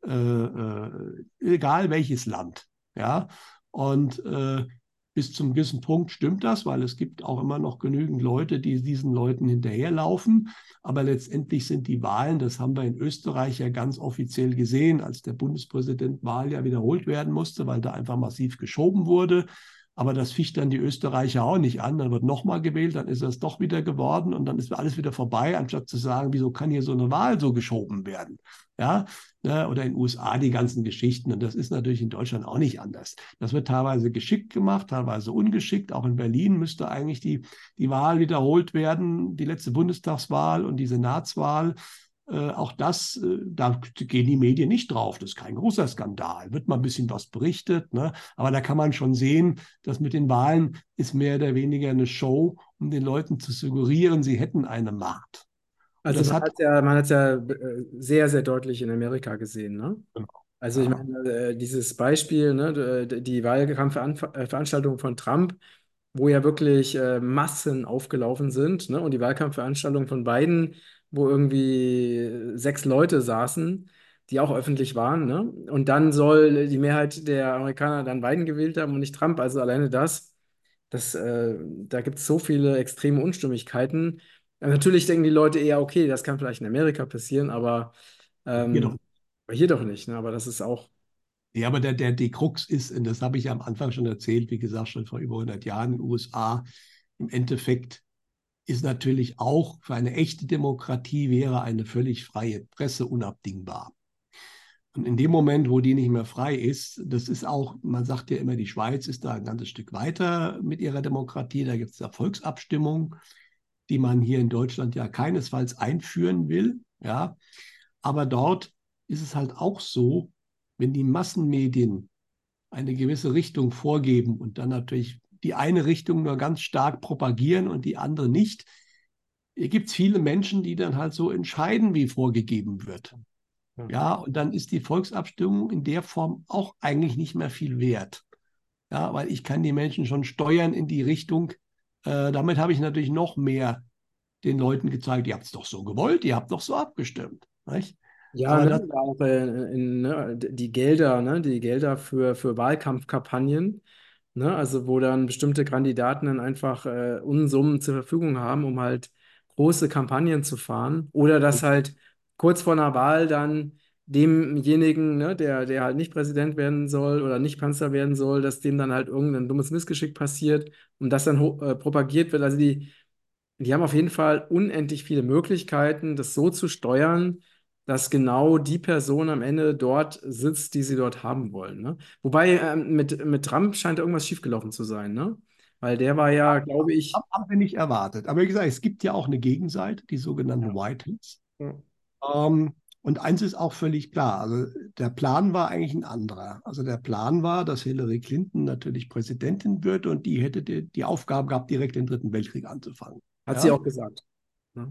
äh, äh, egal welches Land. Ja, und äh, bis zum gewissen Punkt stimmt das, weil es gibt auch immer noch genügend Leute, die diesen Leuten hinterherlaufen. Aber letztendlich sind die Wahlen, das haben wir in Österreich ja ganz offiziell gesehen, als der Bundespräsidentwahl ja wiederholt werden musste, weil da einfach massiv geschoben wurde. Aber das ficht dann die Österreicher auch nicht an. Dann wird nochmal gewählt, dann ist das doch wieder geworden und dann ist alles wieder vorbei, anstatt zu sagen, wieso kann hier so eine Wahl so geschoben werden? Ja, ne? oder in den USA die ganzen Geschichten. Und das ist natürlich in Deutschland auch nicht anders. Das wird teilweise geschickt gemacht, teilweise ungeschickt. Auch in Berlin müsste eigentlich die, die Wahl wiederholt werden, die letzte Bundestagswahl und die Senatswahl. Äh, auch das, äh, da gehen die Medien nicht drauf. Das ist kein großer Skandal. Wird mal ein bisschen was berichtet, ne? aber da kann man schon sehen, dass mit den Wahlen ist mehr oder weniger eine Show, um den Leuten zu suggerieren, sie hätten eine Macht. Also man hat ja, man hat ja äh, sehr, sehr deutlich in Amerika gesehen, ne? Genau. Also ich meine, dieses Beispiel, ne, die Wahlkampfveranstaltung von Trump, wo ja wirklich Massen aufgelaufen sind, ne, und die Wahlkampfveranstaltung von Biden, wo irgendwie sechs Leute saßen, die auch öffentlich waren, ne? Und dann soll die Mehrheit der Amerikaner dann Biden gewählt haben und nicht Trump. Also alleine das, das äh, da gibt es so viele extreme Unstimmigkeiten. Natürlich denken die Leute eher, okay, das kann vielleicht in Amerika passieren, aber ähm, Hier doch. hier doch nicht. Ne? Aber das ist auch. Ja, aber der, der, die Krux ist, und das habe ich am Anfang schon erzählt, wie gesagt, schon vor über 100 Jahren in den USA, im Endeffekt ist natürlich auch für eine echte Demokratie wäre eine völlig freie Presse unabdingbar. Und in dem Moment, wo die nicht mehr frei ist, das ist auch, man sagt ja immer, die Schweiz ist da ein ganzes Stück weiter mit ihrer Demokratie. Da gibt es ja Volksabstimmungen, die man hier in Deutschland ja keinesfalls einführen will. Ja. Aber dort ist es halt auch so, wenn die Massenmedien eine gewisse Richtung vorgeben und dann natürlich die eine Richtung nur ganz stark propagieren und die andere nicht. Hier gibt es viele Menschen, die dann halt so entscheiden, wie vorgegeben wird. Ja. und dann ist die Volksabstimmung in der Form auch eigentlich nicht mehr viel wert. Ja, weil ich kann die Menschen schon steuern in die Richtung. Äh, damit habe ich natürlich noch mehr den Leuten gezeigt, ihr habt es doch so gewollt, ihr habt doch so abgestimmt. Nicht? Ja, ne, das, auch äh, in, ne, die Gelder, ne, die Gelder für, für Wahlkampfkampagnen, ne, also wo dann bestimmte Kandidaten dann einfach äh, Unsummen zur Verfügung haben, um halt große Kampagnen zu fahren. Oder dass halt kurz vor einer Wahl dann demjenigen, ne, der, der halt nicht Präsident werden soll oder nicht Kanzler werden soll, dass dem dann halt irgendein dummes Missgeschick passiert und das dann äh, propagiert wird. Also die, die haben auf jeden Fall unendlich viele Möglichkeiten, das so zu steuern, dass genau die Person am Ende dort sitzt, die sie dort haben wollen. Ne? Wobei ähm, mit, mit Trump scheint irgendwas schiefgelaufen zu sein, ne? Weil der war ja, glaube ich. Haben wir nicht erwartet. Aber wie gesagt, es gibt ja auch eine Gegenseite, die sogenannten ja. Whiteheads. Ja. Ähm, und eins ist auch völlig klar, also der Plan war eigentlich ein anderer. Also der Plan war, dass Hillary Clinton natürlich Präsidentin wird und die hätte die, die Aufgabe gehabt, direkt den Dritten Weltkrieg anzufangen. Hat ja? sie auch gesagt.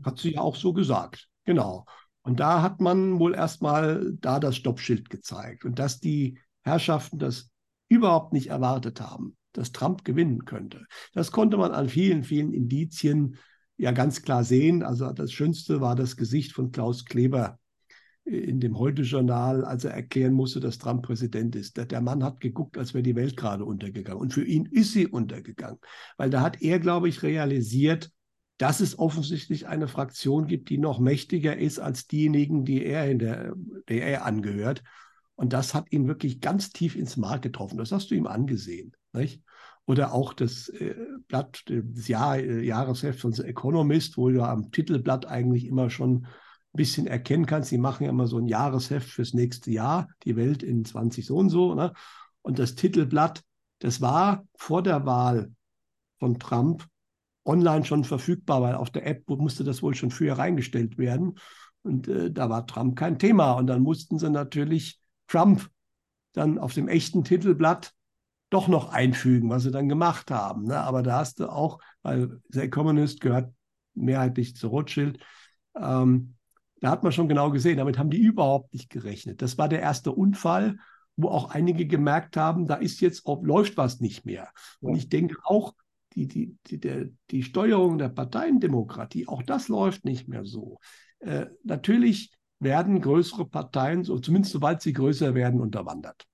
Hat sie ja auch so gesagt, genau. Und da hat man wohl erstmal da das Stoppschild gezeigt und dass die Herrschaften das überhaupt nicht erwartet haben, dass Trump gewinnen könnte. Das konnte man an vielen, vielen Indizien ja ganz klar sehen. Also das Schönste war das Gesicht von Klaus Kleber in dem Heute-Journal, als er erklären musste, dass Trump Präsident ist. Der, Mann hat geguckt, als wäre die Welt gerade untergegangen. Und für ihn ist sie untergegangen. Weil da hat er, glaube ich, realisiert, dass es offensichtlich eine Fraktion gibt, die noch mächtiger ist als diejenigen, die er in der, der er angehört. Und das hat ihn wirklich ganz tief ins Mark getroffen. Das hast du ihm angesehen. Nicht? Oder auch das äh, Blatt, das Jahr, äh, Jahresheft von The Economist, wo du am Titelblatt eigentlich immer schon ein bisschen erkennen kannst. Die machen ja immer so ein Jahresheft fürs nächste Jahr, die Welt in 20 so und so. Ne? Und das Titelblatt, das war vor der Wahl von Trump online schon verfügbar, weil auf der App musste das wohl schon früher reingestellt werden. Und äh, da war Trump kein Thema. Und dann mussten sie natürlich Trump dann auf dem echten Titelblatt doch noch einfügen, was sie dann gemacht haben. Ne? Aber da hast du auch, weil The Economist gehört mehrheitlich zu Rothschild, ähm, da hat man schon genau gesehen, damit haben die überhaupt nicht gerechnet. Das war der erste Unfall, wo auch einige gemerkt haben, da ist jetzt, läuft was nicht mehr. Und ich denke auch, die, die, die, der, die Steuerung der Parteiendemokratie, auch das läuft nicht mehr so. Äh, natürlich werden größere Parteien, so, zumindest sobald sie größer werden, unterwandert.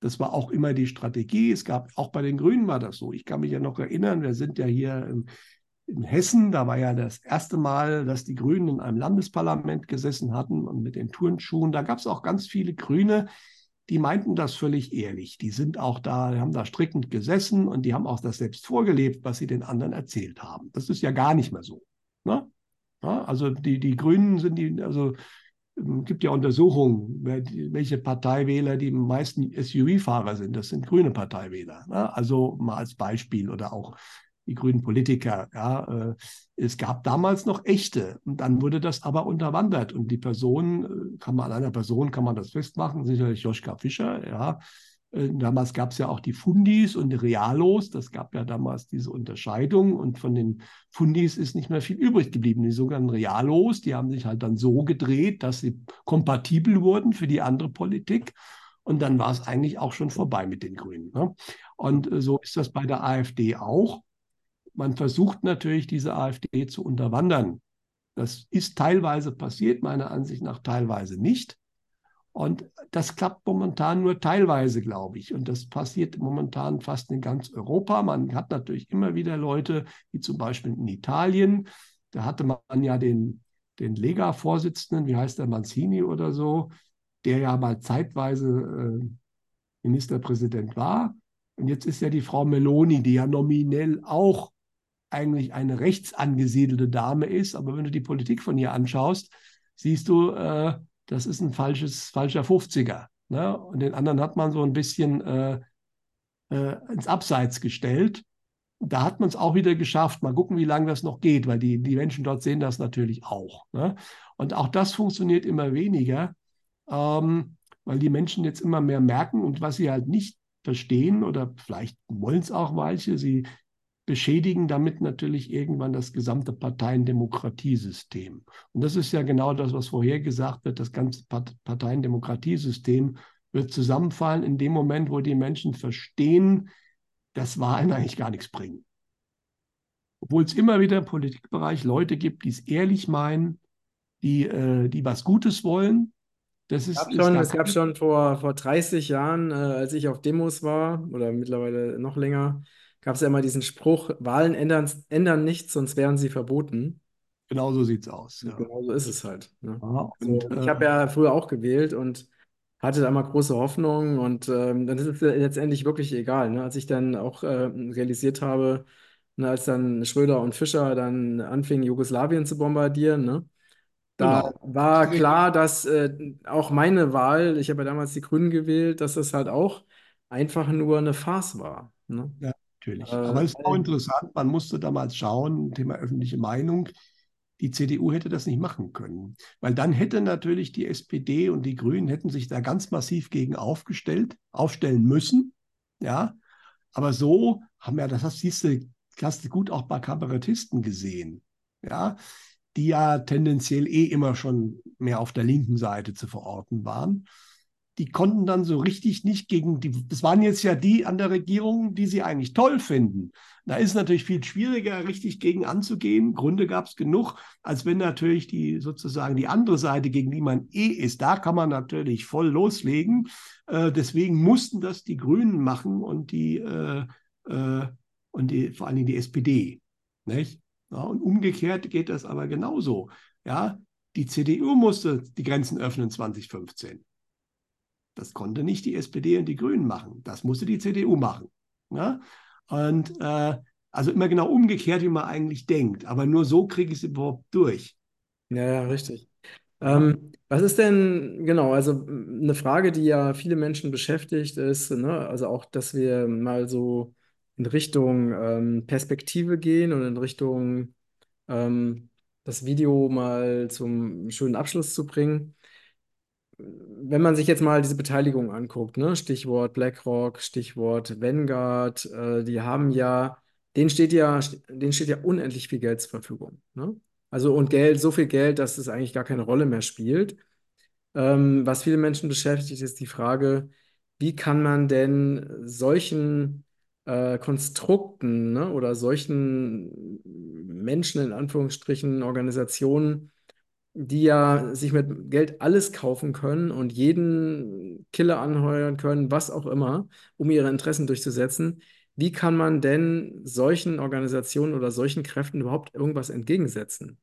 Das war auch immer die Strategie. Es gab, auch bei den Grünen war das so. Ich kann mich ja noch erinnern, wir sind ja hier in, in Hessen, da war ja das erste Mal, dass die Grünen in einem Landesparlament gesessen hatten und mit den Turnschuhen. Da gab es auch ganz viele Grüne, die meinten das völlig ehrlich. Die sind auch da, haben da strickend gesessen und die haben auch das selbst vorgelebt, was sie den anderen erzählt haben. Das ist ja gar nicht mehr so. Ne? Ja, also die, die Grünen sind die, also es ähm, gibt ja Untersuchungen, welche Parteiwähler die meisten SUV-Fahrer sind. Das sind grüne Parteiwähler. Ne? Also mal als Beispiel oder auch die grünen Politiker. Ja, äh, es gab damals noch echte und dann wurde das aber unterwandert und die Person, äh, kann man an einer Person kann man das festmachen, sicherlich Joschka Fischer, ja. Äh, damals gab es ja auch die Fundis und die Realos, das gab ja damals diese Unterscheidung und von den Fundis ist nicht mehr viel übrig geblieben. Die sogenannten Realos, die haben sich halt dann so gedreht, dass sie kompatibel wurden für die andere Politik. Und dann war es eigentlich auch schon vorbei mit den Grünen. Ne? Und so ist das bei der AfD auch man versucht natürlich, diese AfD zu unterwandern. Das ist teilweise passiert, meiner Ansicht nach teilweise nicht. Und das klappt momentan nur teilweise, glaube ich. Und das passiert momentan fast in ganz Europa. Man hat natürlich immer wieder Leute, wie zum Beispiel in Italien. Da hatte man ja den, den Lega-Vorsitzenden, wie heißt der, Manzini oder so, der ja mal zeitweise äh, Ministerpräsident war. Und jetzt ist ja die Frau Meloni, die ja nominell auch eigentlich eine rechts angesiedelte Dame ist, aber wenn du die Politik von ihr anschaust, siehst du, äh, das ist ein falsches, falscher 50er. Ne? Und den anderen hat man so ein bisschen äh, äh, ins Abseits gestellt. Da hat man es auch wieder geschafft. Mal gucken, wie lange das noch geht, weil die, die Menschen dort sehen das natürlich auch. Ne? Und auch das funktioniert immer weniger, ähm, weil die Menschen jetzt immer mehr merken und was sie halt nicht verstehen oder vielleicht wollen es auch manche, sie beschädigen damit natürlich irgendwann das gesamte Parteiendemokratiesystem. Und das ist ja genau das, was vorher gesagt wird, das ganze Parteiendemokratiesystem wird zusammenfallen in dem Moment, wo die Menschen verstehen, dass Wahlen eigentlich gar nichts bringen. Obwohl es immer wieder im Politikbereich Leute gibt, die es ehrlich meinen, die, äh, die was Gutes wollen. Das ist, gab schon, es gab schon vor, vor 30 Jahren, äh, als ich auf Demos war, oder mittlerweile noch länger, gab es ja immer diesen Spruch, Wahlen ändern, ändern nichts, sonst wären sie verboten. Genau so sieht es aus. Ja. Genau so ist es halt. Ne? Ja, und, also, ich habe ja früher auch gewählt und hatte da mal große Hoffnung und ähm, dann ist es letztendlich wirklich egal. Ne? Als ich dann auch äh, realisiert habe, ne, als dann Schröder und Fischer dann anfingen, Jugoslawien zu bombardieren, ne? Da genau. war klar, dass äh, auch meine Wahl, ich habe ja damals die Grünen gewählt, dass das halt auch einfach nur eine Farce war. Ne? Ja, natürlich. Äh, Aber es ist auch interessant, man musste damals schauen, Thema öffentliche Meinung, die CDU hätte das nicht machen können, weil dann hätte natürlich die SPD und die Grünen hätten sich da ganz massiv gegen aufgestellt, aufstellen müssen, ja. Aber so haben ja, das hast, siehst du, hast du gut auch bei Kabarettisten gesehen, ja, die ja tendenziell eh immer schon mehr auf der linken Seite zu verorten waren die konnten dann so richtig nicht gegen die, das waren jetzt ja die an der Regierung, die sie eigentlich toll finden. Da ist natürlich viel schwieriger, richtig gegen anzugehen. Gründe gab es genug, als wenn natürlich die sozusagen die andere Seite, gegen die man eh ist, da kann man natürlich voll loslegen. Äh, deswegen mussten das die Grünen machen und die, äh, äh, und die, vor allen Dingen die SPD. Nicht? Ja, und umgekehrt geht das aber genauso. Ja, die CDU musste die Grenzen öffnen 2015. Das konnte nicht die SPD und die Grünen machen. Das musste die CDU machen. Ja? Und äh, also immer genau umgekehrt, wie man eigentlich denkt. Aber nur so kriege ich es überhaupt durch. Ja, ja, richtig. Ähm, was ist denn, genau, also eine Frage, die ja viele Menschen beschäftigt, ist, ne, also auch, dass wir mal so in Richtung ähm, Perspektive gehen und in Richtung ähm, das Video mal zum schönen Abschluss zu bringen wenn man sich jetzt mal diese Beteiligung anguckt, ne, Stichwort BlackRock, Stichwort Vanguard, äh, die haben ja, denen steht ja, denen steht ja unendlich viel Geld zur Verfügung. Ne? Also und Geld, so viel Geld, dass es eigentlich gar keine Rolle mehr spielt. Ähm, was viele Menschen beschäftigt, ist die Frage, wie kann man denn solchen äh, Konstrukten ne, oder solchen Menschen in Anführungsstrichen, Organisationen die ja sich mit Geld alles kaufen können und jeden Killer anheuern können, was auch immer, um ihre Interessen durchzusetzen. Wie kann man denn solchen Organisationen oder solchen Kräften überhaupt irgendwas entgegensetzen?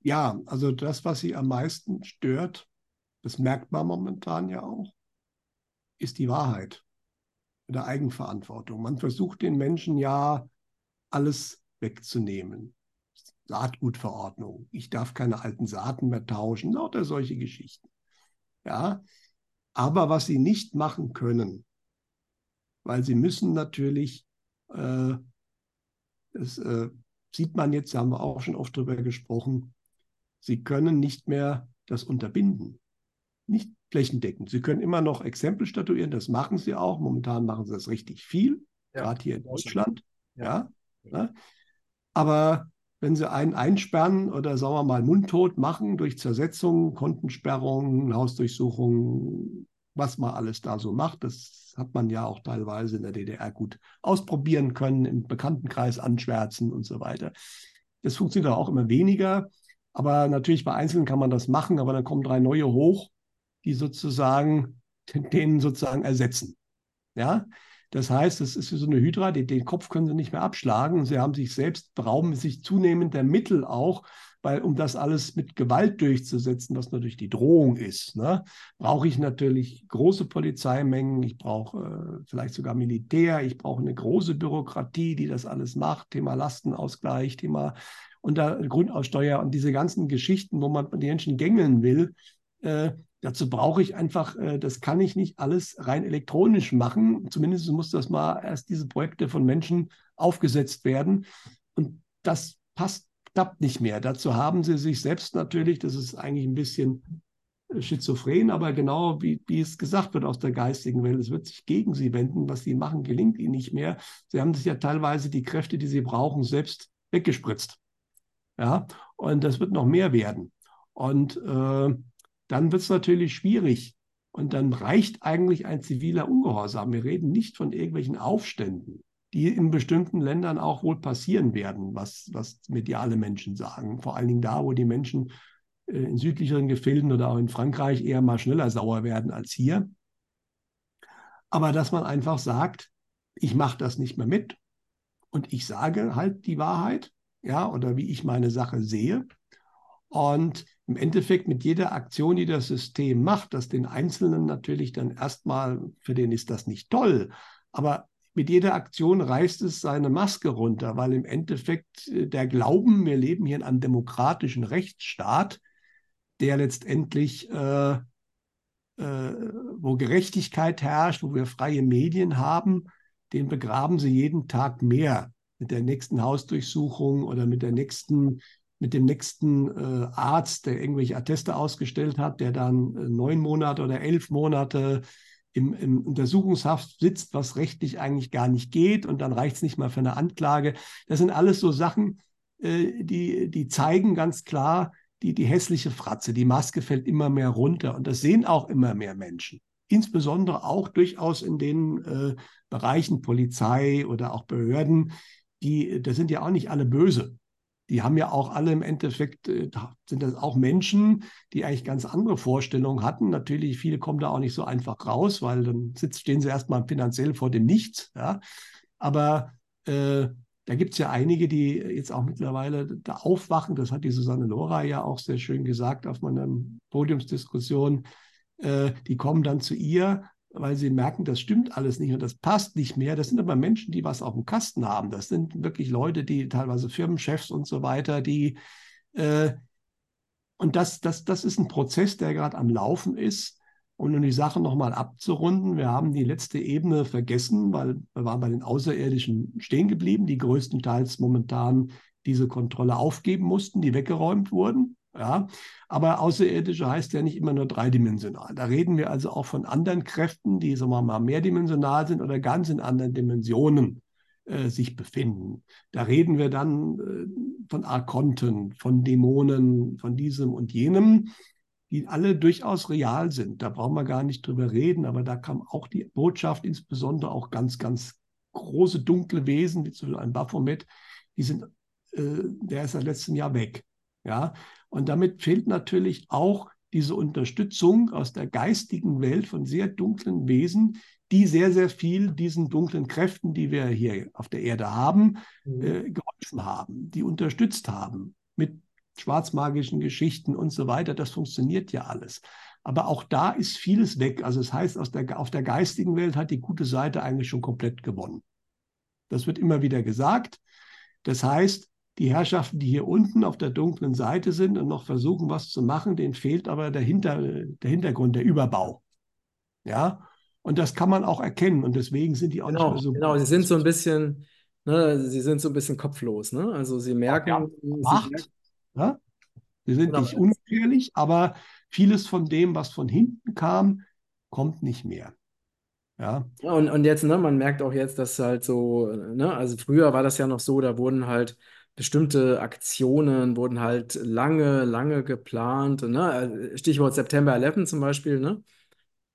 Ja, also das, was sie am meisten stört, das merkt man momentan ja auch, ist die Wahrheit oder Eigenverantwortung. Man versucht den Menschen ja alles wegzunehmen. Saatgutverordnung. Ich darf keine alten Saaten mehr tauschen, lauter solche Geschichten. Ja, aber was sie nicht machen können, weil sie müssen natürlich, äh, das äh, sieht man jetzt, da haben wir auch schon oft drüber gesprochen, sie können nicht mehr das unterbinden. Nicht flächendeckend. Sie können immer noch Exempel statuieren, das machen sie auch. Momentan machen sie das richtig viel, ja. gerade hier in Deutschland. Ja. ja. Aber wenn sie einen einsperren oder sagen wir mal mundtot machen durch Zersetzung, Kontensperrung, Hausdurchsuchung, was man alles da so macht. Das hat man ja auch teilweise in der DDR gut ausprobieren können, im Bekanntenkreis anschwärzen und so weiter. Das funktioniert auch immer weniger. Aber natürlich bei Einzelnen kann man das machen, aber dann kommen drei neue hoch, die sozusagen den sozusagen ersetzen. Ja, das heißt, es ist wie so eine Hydra, den, den Kopf können sie nicht mehr abschlagen. Sie haben sich selbst, berauben sich zunehmend der Mittel auch, weil um das alles mit Gewalt durchzusetzen, was natürlich die Drohung ist, ne, brauche ich natürlich große Polizeimengen, ich brauche äh, vielleicht sogar Militär, ich brauche eine große Bürokratie, die das alles macht, Thema Lastenausgleich, Thema unter Grundaussteuer und diese ganzen Geschichten, wo man die Menschen gängeln will, äh, Dazu brauche ich einfach, äh, das kann ich nicht alles rein elektronisch machen. Zumindest muss das mal erst diese Projekte von Menschen aufgesetzt werden. Und das passt, klappt nicht mehr. Dazu haben sie sich selbst natürlich, das ist eigentlich ein bisschen schizophren, aber genau wie, wie es gesagt wird aus der geistigen Welt, es wird sich gegen sie wenden. Was sie machen, gelingt ihnen nicht mehr. Sie haben sich ja teilweise die Kräfte, die sie brauchen, selbst weggespritzt. Ja, und das wird noch mehr werden. Und äh, dann wird es natürlich schwierig. Und dann reicht eigentlich ein ziviler Ungehorsam. Wir reden nicht von irgendwelchen Aufständen, die in bestimmten Ländern auch wohl passieren werden, was, was mediale Menschen sagen. Vor allen Dingen da, wo die Menschen äh, in südlicheren Gefilden oder auch in Frankreich eher mal schneller sauer werden als hier. Aber dass man einfach sagt, ich mache das nicht mehr mit und ich sage halt die Wahrheit, ja, oder wie ich meine Sache sehe. Und im Endeffekt mit jeder Aktion, die das System macht, dass den Einzelnen natürlich dann erstmal, für den ist das nicht toll, aber mit jeder Aktion reißt es seine Maske runter, weil im Endeffekt äh, der Glauben, wir leben hier in einem demokratischen Rechtsstaat, der letztendlich, äh, äh, wo Gerechtigkeit herrscht, wo wir freie Medien haben, den begraben sie jeden Tag mehr. Mit der nächsten Hausdurchsuchung oder mit der nächsten mit dem nächsten äh, Arzt, der irgendwelche Atteste ausgestellt hat, der dann äh, neun Monate oder elf Monate im, im, Untersuchungshaft sitzt, was rechtlich eigentlich gar nicht geht und dann reicht es nicht mal für eine Anklage. Das sind alles so Sachen, äh, die, die zeigen ganz klar, die, die hässliche Fratze, die Maske fällt immer mehr runter und das sehen auch immer mehr Menschen. Insbesondere auch durchaus in den äh, Bereichen Polizei oder auch Behörden, die, das sind ja auch nicht alle böse. Die haben ja auch alle im Endeffekt, äh, sind das auch Menschen, die eigentlich ganz andere Vorstellungen hatten. Natürlich, viele kommen da auch nicht so einfach raus, weil dann stehen sie erstmal finanziell vor dem Nichts. Ja. Aber äh, da gibt es ja einige, die jetzt auch mittlerweile da aufwachen. Das hat die Susanne Lora ja auch sehr schön gesagt auf meiner Podiumsdiskussion. Äh, die kommen dann zu ihr weil sie merken, das stimmt alles nicht und das passt nicht mehr. Das sind aber Menschen, die was auf dem Kasten haben. Das sind wirklich Leute, die teilweise Firmenchefs und so weiter, die äh, und das, das, das ist ein Prozess, der gerade am Laufen ist. Und um die Sache nochmal abzurunden, wir haben die letzte Ebene vergessen, weil wir waren bei den Außerirdischen stehen geblieben, die größtenteils momentan diese Kontrolle aufgeben mussten, die weggeräumt wurden. Ja, aber außerirdische heißt ja nicht immer nur dreidimensional. Da reden wir also auch von anderen Kräften, die sagen wir mal mehrdimensional sind oder ganz in anderen Dimensionen äh, sich befinden. Da reden wir dann äh, von Arkonten, von Dämonen, von diesem und jenem, die alle durchaus real sind. Da brauchen wir gar nicht drüber reden, aber da kam auch die Botschaft, insbesondere auch ganz, ganz große dunkle Wesen, wie zum Beispiel ein Baphomet, die sind, äh, der ist seit letztem Jahr weg. Ja, und damit fehlt natürlich auch diese Unterstützung aus der geistigen Welt von sehr dunklen Wesen, die sehr, sehr viel diesen dunklen Kräften, die wir hier auf der Erde haben, mhm. äh, geholfen haben, die unterstützt haben mit schwarzmagischen Geschichten und so weiter. Das funktioniert ja alles. Aber auch da ist vieles weg. Also es das heißt, aus der, auf der geistigen Welt hat die gute Seite eigentlich schon komplett gewonnen. Das wird immer wieder gesagt. Das heißt, die Herrschaften, die hier unten auf der dunklen Seite sind und noch versuchen, was zu machen, denen fehlt aber der, Hinter, der Hintergrund, der Überbau. Ja, und das kann man auch erkennen und deswegen sind die auch genau, nicht mehr so. Genau, sie sind so ein bisschen, ne, sie sind so ein bisschen kopflos, ne? Also sie merken, ja, Macht, sie, ja? sie sind genau. nicht ungefährlich, aber vieles von dem, was von hinten kam, kommt nicht mehr. Ja. Und, und jetzt, ne, man merkt auch jetzt, dass halt so, ne, also früher war das ja noch so, da wurden halt bestimmte Aktionen wurden halt lange, lange geplant. Ne? Stichwort September 11 zum Beispiel. Ne?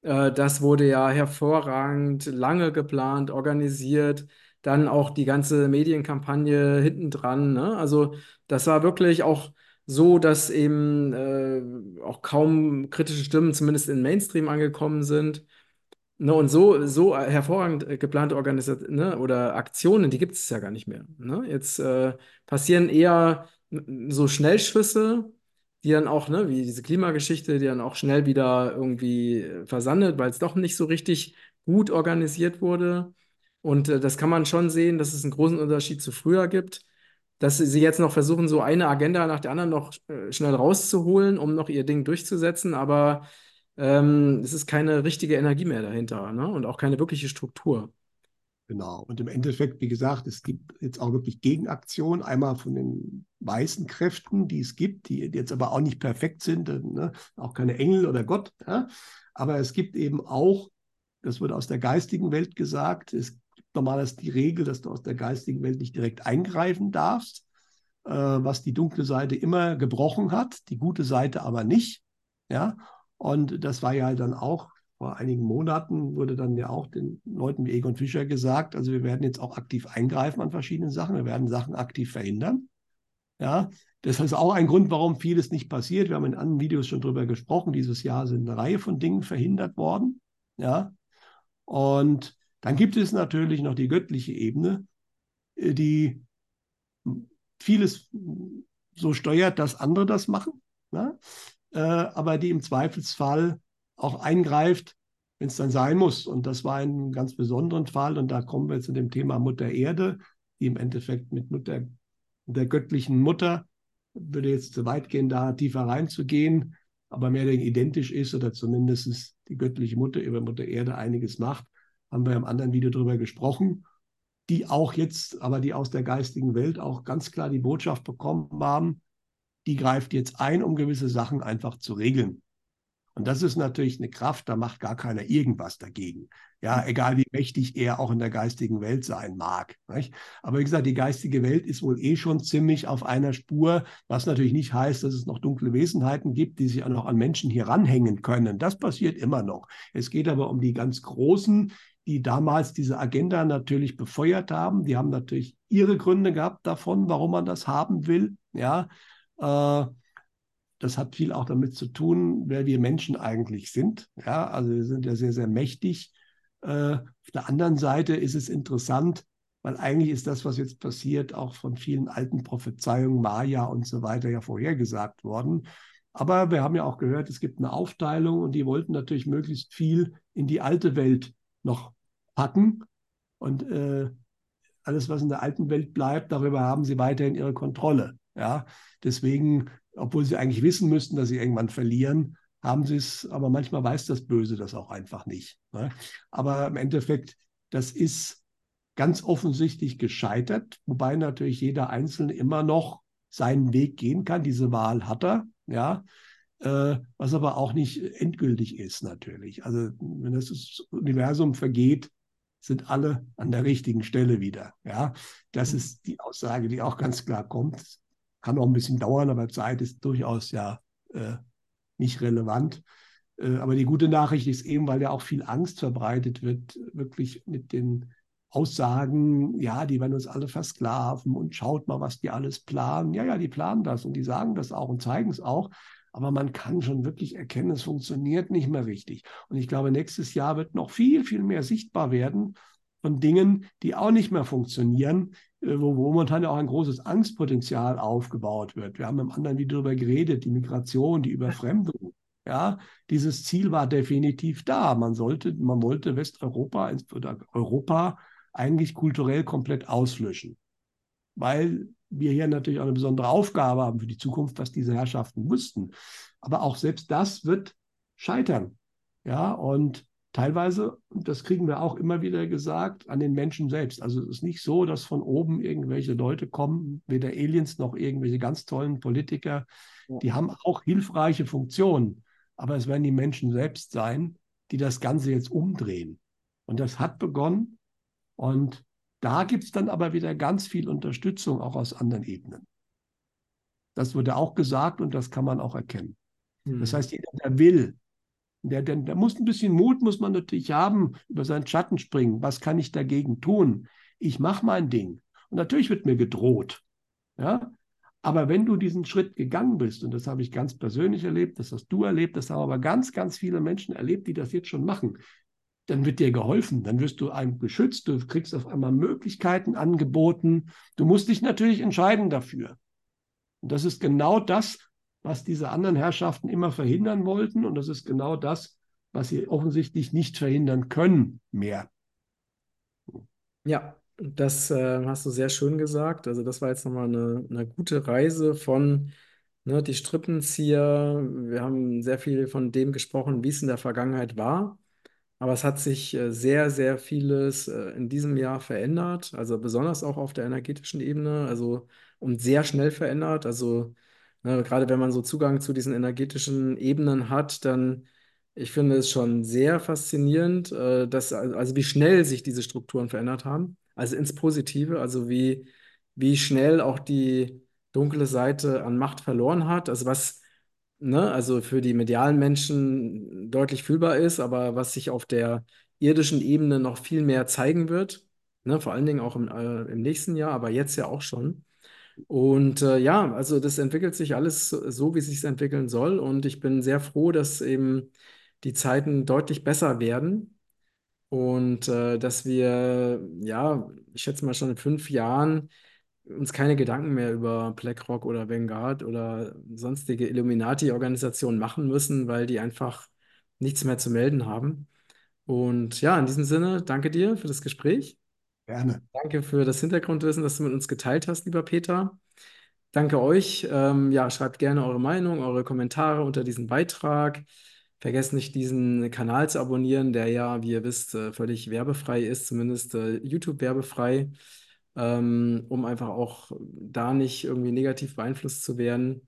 Äh, das wurde ja hervorragend lange geplant, organisiert. Dann auch die ganze Medienkampagne hinten dran. Ne? Also das war wirklich auch so, dass eben äh, auch kaum kritische Stimmen zumindest in Mainstream angekommen sind. Ne, und so, so hervorragend äh, geplante Organisationen ne, oder Aktionen, die gibt es ja gar nicht mehr. Ne? Jetzt äh, passieren eher so Schnellschüsse, die dann auch, ne, wie diese Klimageschichte, die dann auch schnell wieder irgendwie äh, versandet, weil es doch nicht so richtig gut organisiert wurde. Und äh, das kann man schon sehen, dass es einen großen Unterschied zu früher gibt. Dass sie jetzt noch versuchen, so eine Agenda nach der anderen noch äh, schnell rauszuholen, um noch ihr Ding durchzusetzen, aber ähm, es ist keine richtige Energie mehr dahinter ne? und auch keine wirkliche Struktur. Genau. Und im Endeffekt, wie gesagt, es gibt jetzt auch wirklich Gegenaktionen, einmal von den weißen Kräften, die es gibt, die jetzt aber auch nicht perfekt sind, ne? auch keine Engel oder Gott. Ja? Aber es gibt eben auch, das wird aus der geistigen Welt gesagt, es gibt normalerweise die Regel, dass du aus der geistigen Welt nicht direkt eingreifen darfst, äh, was die dunkle Seite immer gebrochen hat, die gute Seite aber nicht. Ja, und das war ja dann auch vor einigen Monaten wurde dann ja auch den Leuten wie Egon Fischer gesagt, also wir werden jetzt auch aktiv eingreifen an verschiedenen Sachen, wir werden Sachen aktiv verhindern. Ja, das ist auch ein Grund, warum vieles nicht passiert. Wir haben in anderen Videos schon darüber gesprochen. Dieses Jahr sind eine Reihe von Dingen verhindert worden. Ja, und dann gibt es natürlich noch die göttliche Ebene, äh, die vieles so steuert, dass andere das machen, ne? Äh, aber die im Zweifelsfall auch eingreift, wenn es dann sein muss. Und das war ein ganz besonderen Fall. Und da kommen wir zu dem Thema Mutter Erde, die im Endeffekt mit Mutter, der göttlichen Mutter, würde jetzt zu weit gehen, da tiefer reinzugehen, aber mehr weniger identisch ist oder zumindest die göttliche Mutter über Mutter Erde einiges macht, haben wir im anderen Video darüber gesprochen, die auch jetzt, aber die aus der geistigen Welt auch ganz klar die Botschaft bekommen haben, die greift jetzt ein, um gewisse Sachen einfach zu regeln. Und das ist natürlich eine Kraft, da macht gar keiner irgendwas dagegen. Ja, hm. egal wie mächtig er auch in der geistigen Welt sein mag. Nicht? Aber wie gesagt, die geistige Welt ist wohl eh schon ziemlich auf einer Spur, was natürlich nicht heißt, dass es noch dunkle Wesenheiten gibt, die sich auch noch an Menschen hier ranhängen können. Das passiert immer noch. Es geht aber um die ganz Großen, die damals diese Agenda natürlich befeuert haben. Die haben natürlich ihre Gründe gehabt davon, warum man das haben will. Ja, das hat viel auch damit zu tun, wer wir Menschen eigentlich sind. Ja, also wir sind ja sehr, sehr mächtig. Äh, auf der anderen Seite ist es interessant, weil eigentlich ist das, was jetzt passiert, auch von vielen alten Prophezeiungen, Maya und so weiter ja vorhergesagt worden. Aber wir haben ja auch gehört, es gibt eine Aufteilung und die wollten natürlich möglichst viel in die alte Welt noch packen. Und äh, alles, was in der alten Welt bleibt, darüber haben sie weiterhin ihre Kontrolle. Ja, deswegen obwohl sie eigentlich wissen müssten, dass sie irgendwann verlieren, haben sie es, aber manchmal weiß das Böse das auch einfach nicht. Ne? Aber im Endeffekt, das ist ganz offensichtlich gescheitert, wobei natürlich jeder Einzelne immer noch seinen Weg gehen kann. Diese Wahl hat er, ja, äh, was aber auch nicht endgültig ist natürlich. Also wenn das Universum vergeht, sind alle an der richtigen Stelle wieder. Ja, das ist die Aussage, die auch ganz klar kommt. Kann auch ein bisschen dauern, aber Zeit ist durchaus ja äh, nicht relevant. Äh, aber die gute Nachricht ist eben, weil ja auch viel Angst verbreitet wird, wirklich mit den Aussagen, ja, die werden uns alle versklaven und schaut mal, was die alles planen. Ja, ja, die planen das und die sagen das auch und zeigen es auch. Aber man kann schon wirklich erkennen, es funktioniert nicht mehr richtig. Und ich glaube, nächstes Jahr wird noch viel, viel mehr sichtbar werden von Dingen, die auch nicht mehr funktionieren, wo, wo momentan ja auch ein großes Angstpotenzial aufgebaut wird. Wir haben im anderen Video darüber geredet, die Migration, die Überfremdung. Ja, dieses Ziel war definitiv da. Man sollte, man wollte Westeuropa oder Europa eigentlich kulturell komplett auslöschen, weil wir hier natürlich auch eine besondere Aufgabe haben für die Zukunft, was diese Herrschaften wussten. Aber auch selbst das wird scheitern. Ja, und teilweise, und das kriegen wir auch immer wieder gesagt, an den Menschen selbst. Also es ist nicht so, dass von oben irgendwelche Leute kommen, weder Aliens noch irgendwelche ganz tollen Politiker. Die haben auch hilfreiche Funktionen, aber es werden die Menschen selbst sein, die das Ganze jetzt umdrehen. Und das hat begonnen. Und da gibt es dann aber wieder ganz viel Unterstützung auch aus anderen Ebenen. Das wurde auch gesagt und das kann man auch erkennen. Mhm. Das heißt, jeder, der will, der, der, der muss ein bisschen Mut, muss man natürlich haben, über seinen Schatten springen. Was kann ich dagegen tun? Ich mache mein Ding. Und natürlich wird mir gedroht. Ja? Aber wenn du diesen Schritt gegangen bist, und das habe ich ganz persönlich erlebt, das hast du erlebt, das haben aber ganz, ganz viele Menschen erlebt, die das jetzt schon machen, dann wird dir geholfen, dann wirst du einem geschützt, du kriegst auf einmal Möglichkeiten angeboten. Du musst dich natürlich entscheiden dafür. Und das ist genau das, was diese anderen Herrschaften immer verhindern wollten. Und das ist genau das, was sie offensichtlich nicht verhindern können mehr. Ja, das äh, hast du sehr schön gesagt. Also das war jetzt nochmal eine, eine gute Reise von ne, die Strippenzieher. Wir haben sehr viel von dem gesprochen, wie es in der Vergangenheit war. Aber es hat sich äh, sehr, sehr vieles äh, in diesem Jahr verändert, also besonders auch auf der energetischen Ebene, also und sehr schnell verändert. Also ne, gerade wenn man so Zugang zu diesen energetischen Ebenen hat, dann ich finde es schon sehr faszinierend, äh, dass also wie schnell sich diese Strukturen verändert haben. Also ins Positive, also wie, wie schnell auch die dunkle Seite an Macht verloren hat. Also was ne, also für die medialen Menschen deutlich fühlbar ist, aber was sich auf der irdischen Ebene noch viel mehr zeigen wird, ne, vor allen Dingen auch im, äh, im nächsten Jahr, aber jetzt ja auch schon. Und äh, ja, also das entwickelt sich alles so, wie es sich entwickeln soll. Und ich bin sehr froh, dass eben die Zeiten deutlich besser werden und äh, dass wir, ja, ich schätze mal schon in fünf Jahren uns keine Gedanken mehr über BlackRock oder Vanguard oder sonstige Illuminati-Organisationen machen müssen, weil die einfach nichts mehr zu melden haben. Und ja, in diesem Sinne, danke dir für das Gespräch. Gerne. Danke für das Hintergrundwissen, das du mit uns geteilt hast, lieber Peter. Danke euch. Ähm, ja, schreibt gerne eure Meinung, eure Kommentare unter diesem Beitrag. Vergesst nicht, diesen Kanal zu abonnieren, der ja, wie ihr wisst, äh, völlig werbefrei ist, zumindest äh, YouTube werbefrei ähm, um einfach auch da nicht irgendwie negativ beeinflusst zu werden.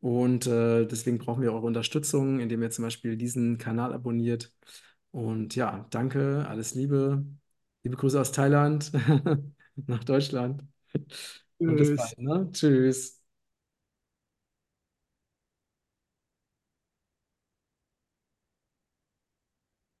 Und äh, deswegen brauchen wir eure Unterstützung, indem ihr zum Beispiel diesen Kanal abonniert. Und ja, danke, alles Liebe. Liebe Grüße aus Thailand (laughs) nach Deutschland. Und bis Tschüss. bald. Ne? Tschüss.